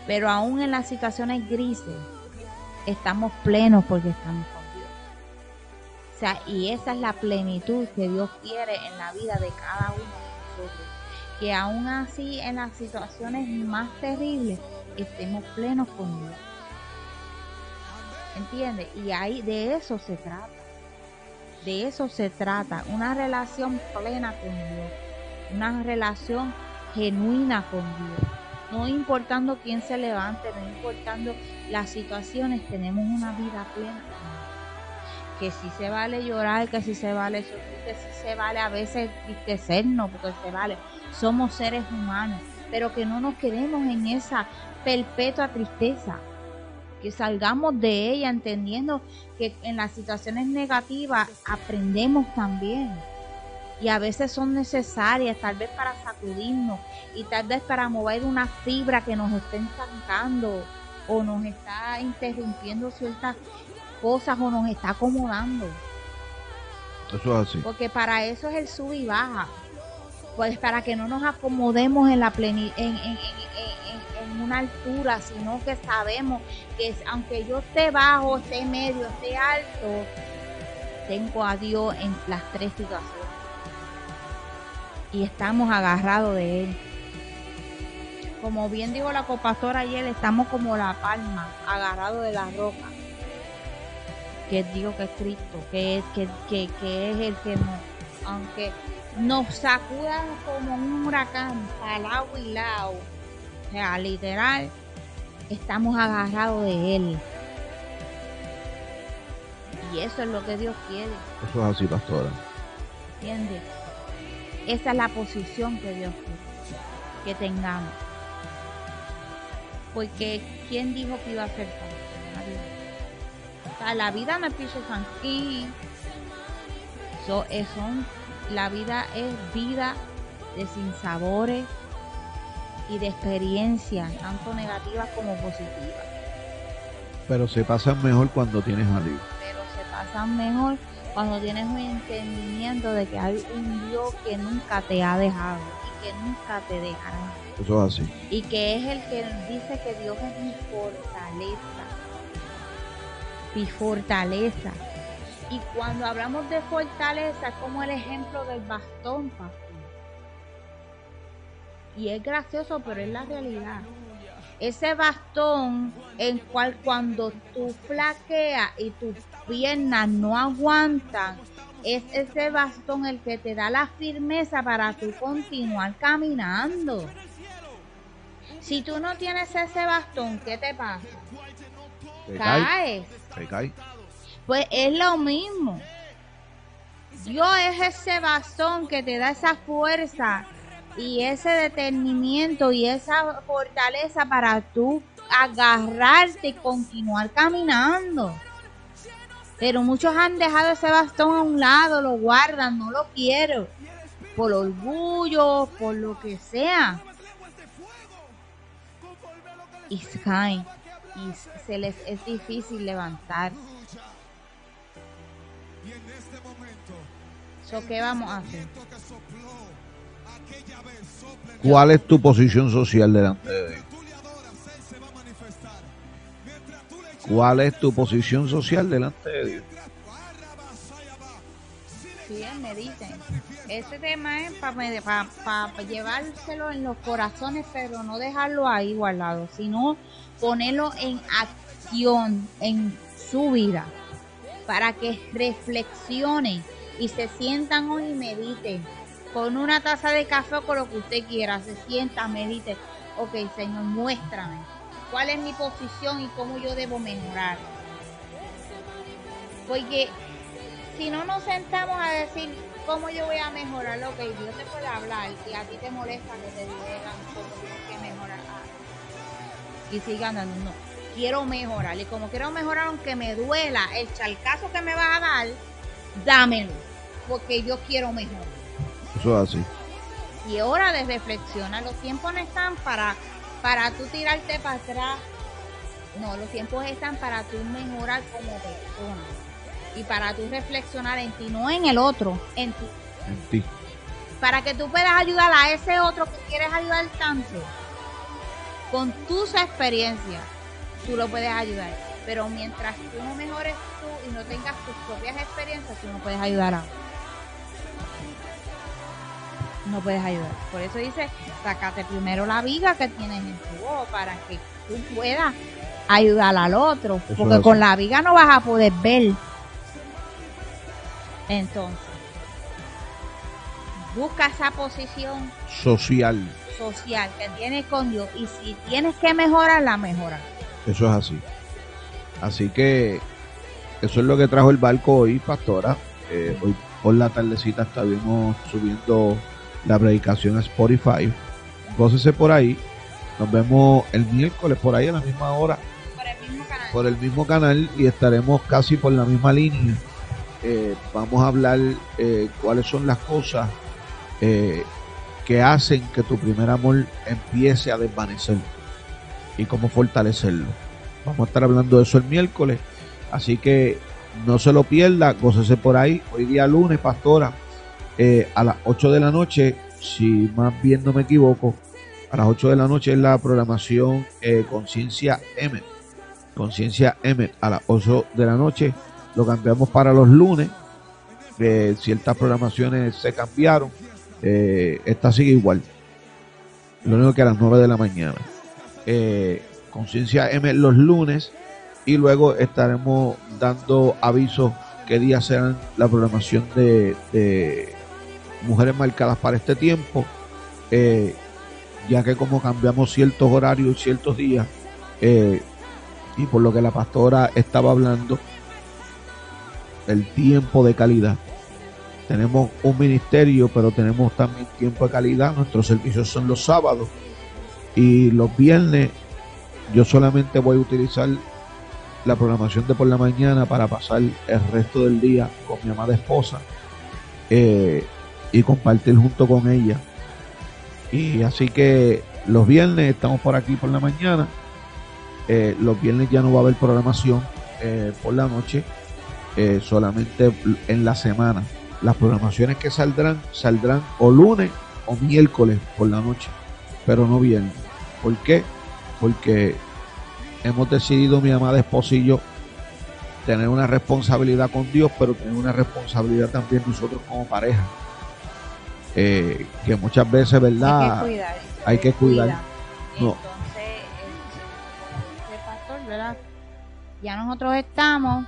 Pero aún en las situaciones grises, estamos plenos porque estamos con Dios. O sea, y esa es la plenitud que Dios quiere en la vida de cada uno de nosotros. Que aún así en las situaciones más terribles estemos plenos con Dios ¿Entiendes? Y ahí de eso se trata. De eso se trata. Una relación plena con Dios. Una relación genuina con Dios. No importando quién se levante, no importando las situaciones, tenemos una vida plena que si se vale llorar, que si se vale sufrir, que si se vale a veces tristecernos, porque se vale. Somos seres humanos, pero que no nos quedemos en esa perpetua tristeza que salgamos de ella entendiendo que en las situaciones negativas aprendemos también. y a veces son necesarias, tal vez para sacudirnos y tal vez para mover una fibra que nos esté estancando o nos está interrumpiendo ciertas cosas o nos está acomodando. Eso es así. Porque para eso es el sub y baja. Pues para que no nos acomodemos en la pleni en, en, en, una altura, sino que sabemos que aunque yo esté bajo, esté medio, esté alto, tengo a Dios en las tres situaciones. Y estamos agarrados de Él. Como bien dijo la copastora ayer, estamos como la palma, agarrados de la roca. Que es Dios, que es Cristo, que es, que, que, que es el que nos, aunque nos sacudan como un huracán, al lado y lado, o sea, literal, estamos agarrados de Él. Y eso es lo que Dios quiere. Eso es así, pastora. ¿Entiendes? Esa es la posición que Dios quiere que tengamos. Porque ¿quién dijo que iba a ser fácil? O sea, la vida no es piso y so, son, la vida es vida de sinsabores y de experiencias, tanto negativas como positivas. Pero se pasan mejor cuando tienes a Dios pasan mejor cuando tienes un entendimiento de que hay un Dios que nunca te ha dejado y que nunca te dejará. Eso es así. Y que es el que dice que Dios es mi fortaleza. Mi fortaleza. Y cuando hablamos de fortaleza, es como el ejemplo del bastón, Y es gracioso, pero es la realidad ese bastón en cual cuando tú flaqueas y tus piernas no aguantan, es ese bastón el que te da la firmeza para tú continuar caminando. Si tú no tienes ese bastón, ¿qué te pasa? Caes. cae. Pues es lo mismo. Dios es ese bastón que te da esa fuerza y ese detenimiento y esa fortaleza para tú agarrarte y continuar caminando. Pero muchos han dejado ese bastón a un lado, lo guardan, no lo quiero. Por orgullo, por lo que sea. Y caen. Y se les es difícil levantar. So, ¿Qué vamos a hacer? ¿Cuál es tu posición social delante de Dios? ¿Cuál es tu posición social delante de Dios? Sí, me dicen. Ese tema es para llevárselo en los corazones, pero no dejarlo ahí guardado, sino ponerlo en acción en su vida, para que reflexionen y se sientan hoy y mediten con una taza de café o con lo que usted quiera, se sienta, medite, ok Señor, muéstrame cuál es mi posición y cómo yo debo mejorar. Porque si no nos sentamos a decir cómo yo voy a mejorar, lo que Dios te puede hablar y a ti te molesta que te digan cómo tienes que mejorar. y siga andando, no, quiero mejorar. Y como quiero mejorar, aunque me duela el chalcazo que me va a dar, dámelo, porque yo quiero mejorar. Eso es así. Y es hora de reflexionar. Los tiempos no están para, para tú tirarte para atrás. No, los tiempos están para tú mejorar como persona. Y para tú reflexionar en ti, no en el otro, en ti. En ti. Para que tú puedas ayudar a ese otro que quieres ayudar tanto. Con tus experiencias, tú lo puedes ayudar. Pero mientras tú no mejores tú y no tengas tus propias experiencias, tú no puedes ayudar a otro no puedes ayudar. Por eso dice, sacate primero la viga que tienes en tu voz para que tú puedas ayudar al otro. porque con la viga no vas a poder ver. Entonces, busca esa posición social. Social que tienes con Dios. Y si tienes que mejorar, la mejora. Eso es así. Así que eso es lo que trajo el barco hoy, pastora. Eh, hoy por la tardecita estaremos subiendo la predicación a Spotify. Gócese por ahí. Nos vemos el miércoles por ahí a la misma hora. Por el mismo canal. Por el mismo canal y estaremos casi por la misma línea. eh, vamos a hablar eh, cuáles son las cosas eh, que hacen que tu primer amor empiece a desvanecer y cómo fortalecerlo. Vamos a estar hablando de eso el miércoles, así que no se lo pierda, gócese por ahí. Hoy día lunes, pastora, a las 8 de la noche, si más bien no me equivoco, a las 8 de la noche es la programación Conciencia M. Conciencia M a las 8 de la noche lo cambiamos para los lunes. Eh, ciertas programaciones se cambiaron. Eh, esta sigue igual. Lo único que a las 9 de la mañana. Eh, Conciencia M los lunes. Y luego estaremos dando avisos qué días serán la programación de, mujeres marcadas para este tiempo. ya que como cambiamos ciertos horarios y ciertos días. y por lo que la pastora estaba hablando el tiempo de calidad. Tenemos un ministerio, pero tenemos también tiempo de calidad. Nuestros servicios son los sábados y los viernes yo solamente voy a utilizar la programación de por la mañana para pasar el resto del día con mi amada esposa eh, y compartir junto con ella. Y así que los viernes estamos por aquí por la mañana. Eh, los viernes ya no va a haber programación eh, por la noche eh, solamente en la semana. Las programaciones que saldrán, saldrán o lunes o miércoles por la noche, pero no viernes. ¿Por qué? Porque hemos decidido, mi amada esposa y yo, tener una responsabilidad con Dios, pero tener una responsabilidad también nosotros como pareja. Eh, que muchas veces, ¿verdad? Hay que cuidar. Entonces, este pastor, ¿verdad? Ya nosotros estamos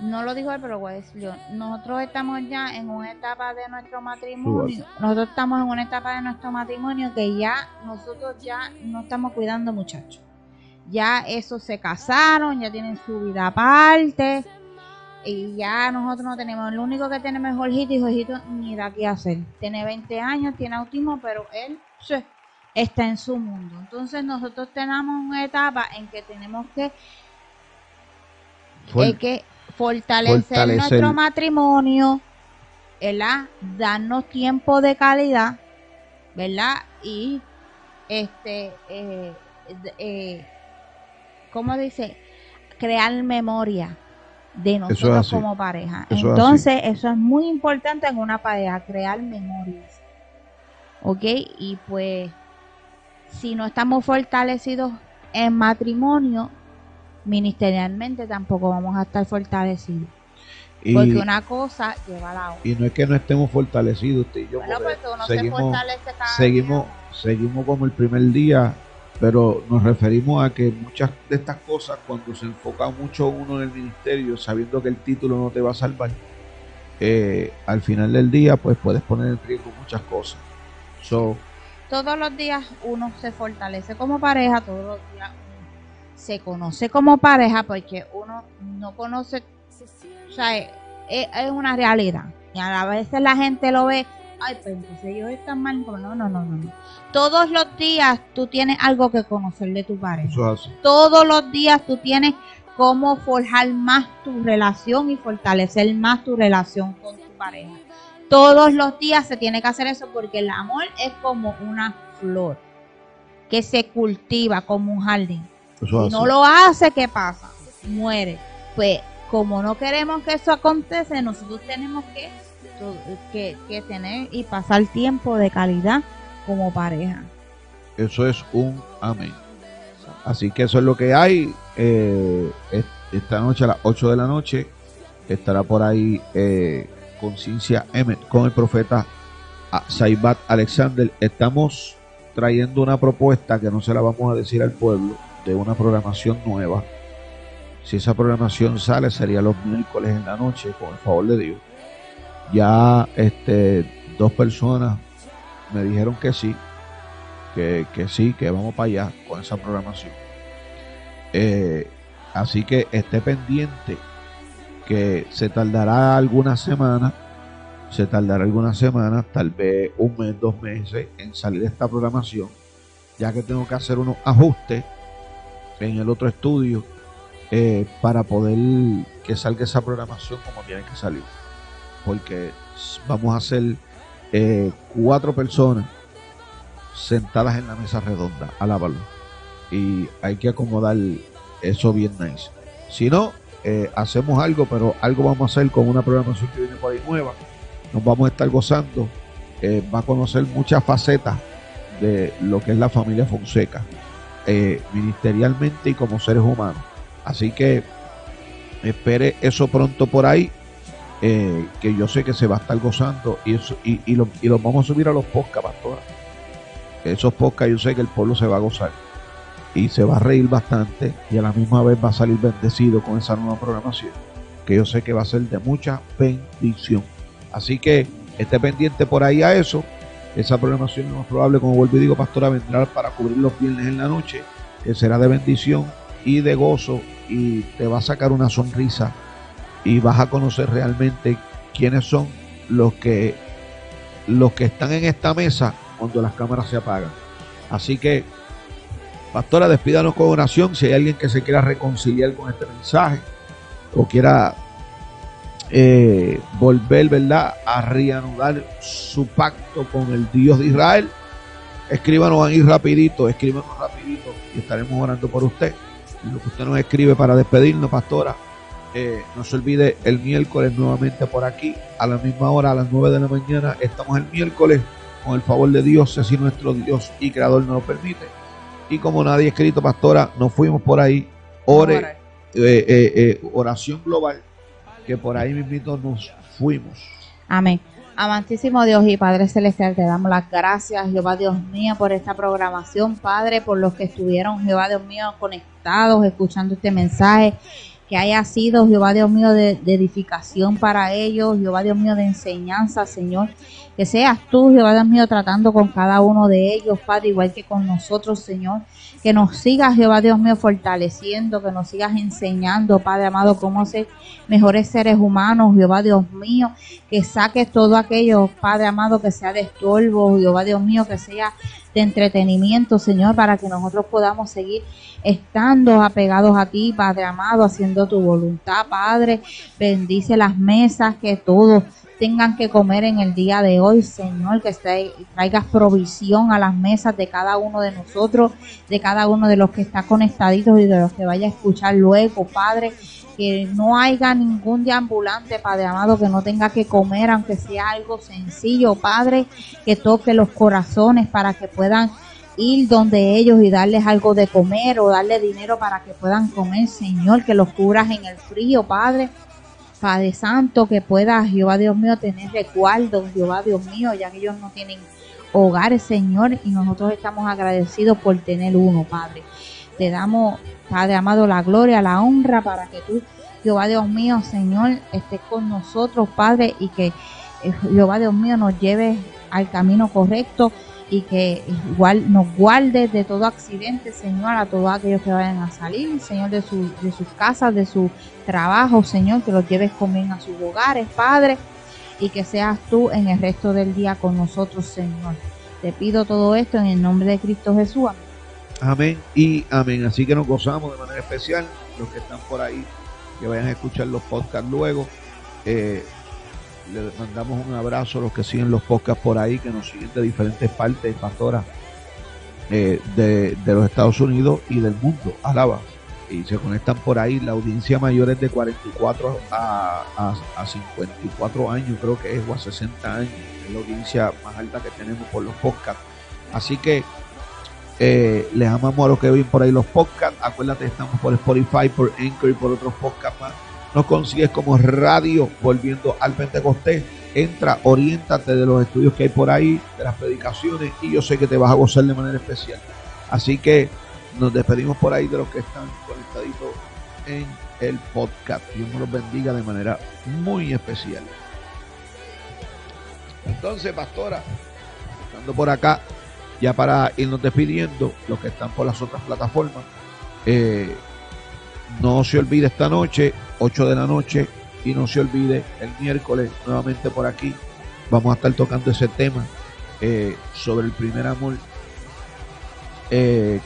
no lo dijo él, pero voy a decirlo. Nosotros estamos ya en una etapa de nuestro matrimonio. Nosotros estamos en una etapa de nuestro matrimonio que ya nosotros ya no estamos cuidando muchachos. Ya esos se casaron, ya tienen su vida aparte. Y ya nosotros no tenemos, lo único que tenemos es Jorgito y Jorgito ni da qué hacer. Tiene 20 años, tiene autismo, pero él está en su mundo. Entonces nosotros tenemos una etapa en que tenemos que, que fortalecer, nuestro matrimonio, ¿verdad? Darnos tiempo de calidad, ¿verdad? Y, este, eh, eh, ¿cómo dice? Crear memoria de nosotros como pareja. Entonces, eso es muy importante en una pareja, crear memorias. ¿Ok? Y pues, si no estamos fortalecidos en matrimonio, ministerialmente tampoco vamos a estar fortalecidos. porque una cosa lleva a la otra. Y no es que no estemos fortalecidos usted y yo. seguimos, seguimos, seguimos como el primer día, pero nos referimos a que muchas de estas cosas, cuando se enfoca mucho uno en el ministerio, sabiendo que el título no te va a salvar, eh, al final del día, pues puedes poner en riesgo muchas cosas. todos los días uno se fortalece como pareja, todos los días se conoce como pareja porque uno no conoce, o sea, es, una realidad. Y a veces la gente lo ve, ay, pues entonces ellos están mal. No, no, no, no. Todos los días tú tienes algo que conocer de tu pareja. Todos los días tú tienes cómo forjar más tu relación y fortalecer más tu relación con tu pareja. Todos los días se tiene que hacer eso porque el amor es como una flor que se cultiva como un jardín si no lo hace, ¿qué pasa? Muere. Pues como no queremos que eso acontece, nosotros tenemos que, que, tener y pasar tiempo de calidad como pareja. Eso es un amén. Así que eso es lo que hay. Eh, esta noche a las 8 de la noche estará por ahí eh, Conciencia M con el profeta Saibat Alexander. Estamos trayendo una propuesta que no se la vamos a decir al pueblo de una programación nueva. Si esa programación sale, sería los miércoles en la noche, con el favor de Dios. Ya este, dos personas me dijeron que sí, que, sí, que vamos para allá con esa programación. Eh, así que esté pendiente que se tardará algunas semanas, se tardará algunas semanas, tal vez un mes, dos meses en salir de esta programación, ya que tengo que hacer unos ajustes en el otro estudio eh, para poder que salga esa programación como tiene que salir. Porque vamos a hacer eh, cuatro personas sentadas en la mesa redonda, alábalo. Y hay que acomodar eso bien nice. Si no, eh, hacemos algo, pero algo vamos a hacer con una programación que viene por ahí nueva. Nos vamos a estar gozando. va a conocer muchas facetas de lo que es la familia Fonseca, ministerialmente y como seres humanos. Así que espere eso pronto por ahí, eh, que yo sé que se va a estar gozando y, eso, y, lo, y los vamos a subir a los podcasts, pastora. Esos podcasts yo sé que el pueblo se va a gozar y se va a reír bastante y a la misma vez va a salir bendecido con esa nueva programación, que yo sé que va a ser de mucha bendición. Así que esté pendiente por ahí a eso. Esa programación lo más probable, como vuelvo y digo, pastora, vendrá para cubrir los viernes en la noche, que será de bendición y de gozo y te va a sacar una sonrisa y vas a conocer realmente quiénes son los que los que están en esta mesa cuando las cámaras se apagan. Así que, pastora, despídanos con oración. Si hay alguien que se quiera reconciliar con este mensaje o quiera eh, volver, ¿verdad?, a reanudar su pacto con el Dios de Israel, escríbanos ahí rapidito, escríbanos rapidito y estaremos orando por usted lo que usted nos escribe para despedirnos, pastora. Eh, no se olvide el miércoles nuevamente por aquí, a la misma hora, a las 9 de la mañana. Estamos el miércoles, con el favor de Dios, así nuestro Dios y Creador nos lo permite. Y como nadie ha escrito, pastora, nos fuimos por ahí. Ore, eh, eh, oración global, que por ahí mismito nos fuimos. Amén. Amantísimo Dios y Padre Celestial, te damos las gracias, Jehová Dios mío, por esta programación, Padre, por los que estuvieron, Jehová Dios mío, conectados, escuchando este mensaje, que haya sido, Jehová Dios mío, de, edificación para ellos, Jehová Dios mío, de enseñanza, Señor. Que seas tú, Jehová Dios mío, tratando con cada uno de ellos, Padre, igual que con nosotros, Señor que nos sigas, Jehová Dios mío, fortaleciendo, que nos sigas enseñando, Padre amado, cómo ser mejores seres humanos, Jehová Dios mío, que saques todo aquello, Padre amado, que sea de estorbo, Jehová Dios mío, que sea de entretenimiento, Señor, para que nosotros podamos seguir estando apegados a ti, Padre amado, haciendo tu voluntad, Padre. Bendice las mesas, que todos tengan que comer en el día de hoy, Señor, que traigas provisión a las mesas de cada uno de nosotros, de cada uno de los que está conectaditos y de los que vaya a escuchar luego, Padre, que no haya ningún deambulante, Padre amado, que no tenga que comer, aunque sea algo sencillo, Padre, que toque los corazones para que puedan ir donde ellos y darles algo de comer o darle dinero para que puedan comer, Señor, que los curas en el frío, Padre Padre Santo, que pueda Jehová Dios mío tener recuerdos, Jehová Dios mío, ya que ellos no tienen hogares, Señor, y nosotros estamos agradecidos por tener uno, Padre. Te damos, Padre amado, la gloria, la honra para que tú, Jehová Dios mío, Señor, estés con nosotros, Padre, y que eh, Jehová Dios mío nos lleve al camino correcto y que igual nos guarde de todo accidente, Señor, a todos aquellos que vayan a salir, Señor, de, su, de sus casas, de su trabajo, Señor, que los lleves con a sus hogares, Padre, y que seas tú en el resto del día con nosotros, Señor. Te pido todo esto en el nombre de Cristo Jesús. Y amén. Así que nos gozamos de manera especial, los que están por ahí, que vayan a escuchar los podcasts luego. Eh, le mandamos un abrazo a los que siguen los podcasts por ahí, que nos siguen de diferentes partes, pastora, eh, de, los Estados Unidos y del mundo. Alaba. Y se conectan por ahí. La audiencia mayor es de 44 a, a, 54 años, creo que es, o a 60 años. Es la audiencia más alta que tenemos por los podcasts. Así que eh, les amamos a los que ven por ahí los podcasts. Acuérdate, estamos por Spotify, por Anchor y por otros podcasts más nos consigues como radio volviendo al Pentecostés. Entra, oriéntate de los estudios que hay por ahí, de las predicaciones, y yo sé que te vas a gozar de manera especial. Así que nos despedimos por ahí de los que están conectaditos en el podcast. Dios nos los bendiga de manera muy especial. Entonces, pastora, estando por acá, ya para irnos despidiendo, los que están por las otras plataformas, eh, no se olvide esta noche, 8 de la noche, y no se olvide el miércoles nuevamente por aquí. Vamos a estar tocando ese tema eh, sobre el primer amor. Eh,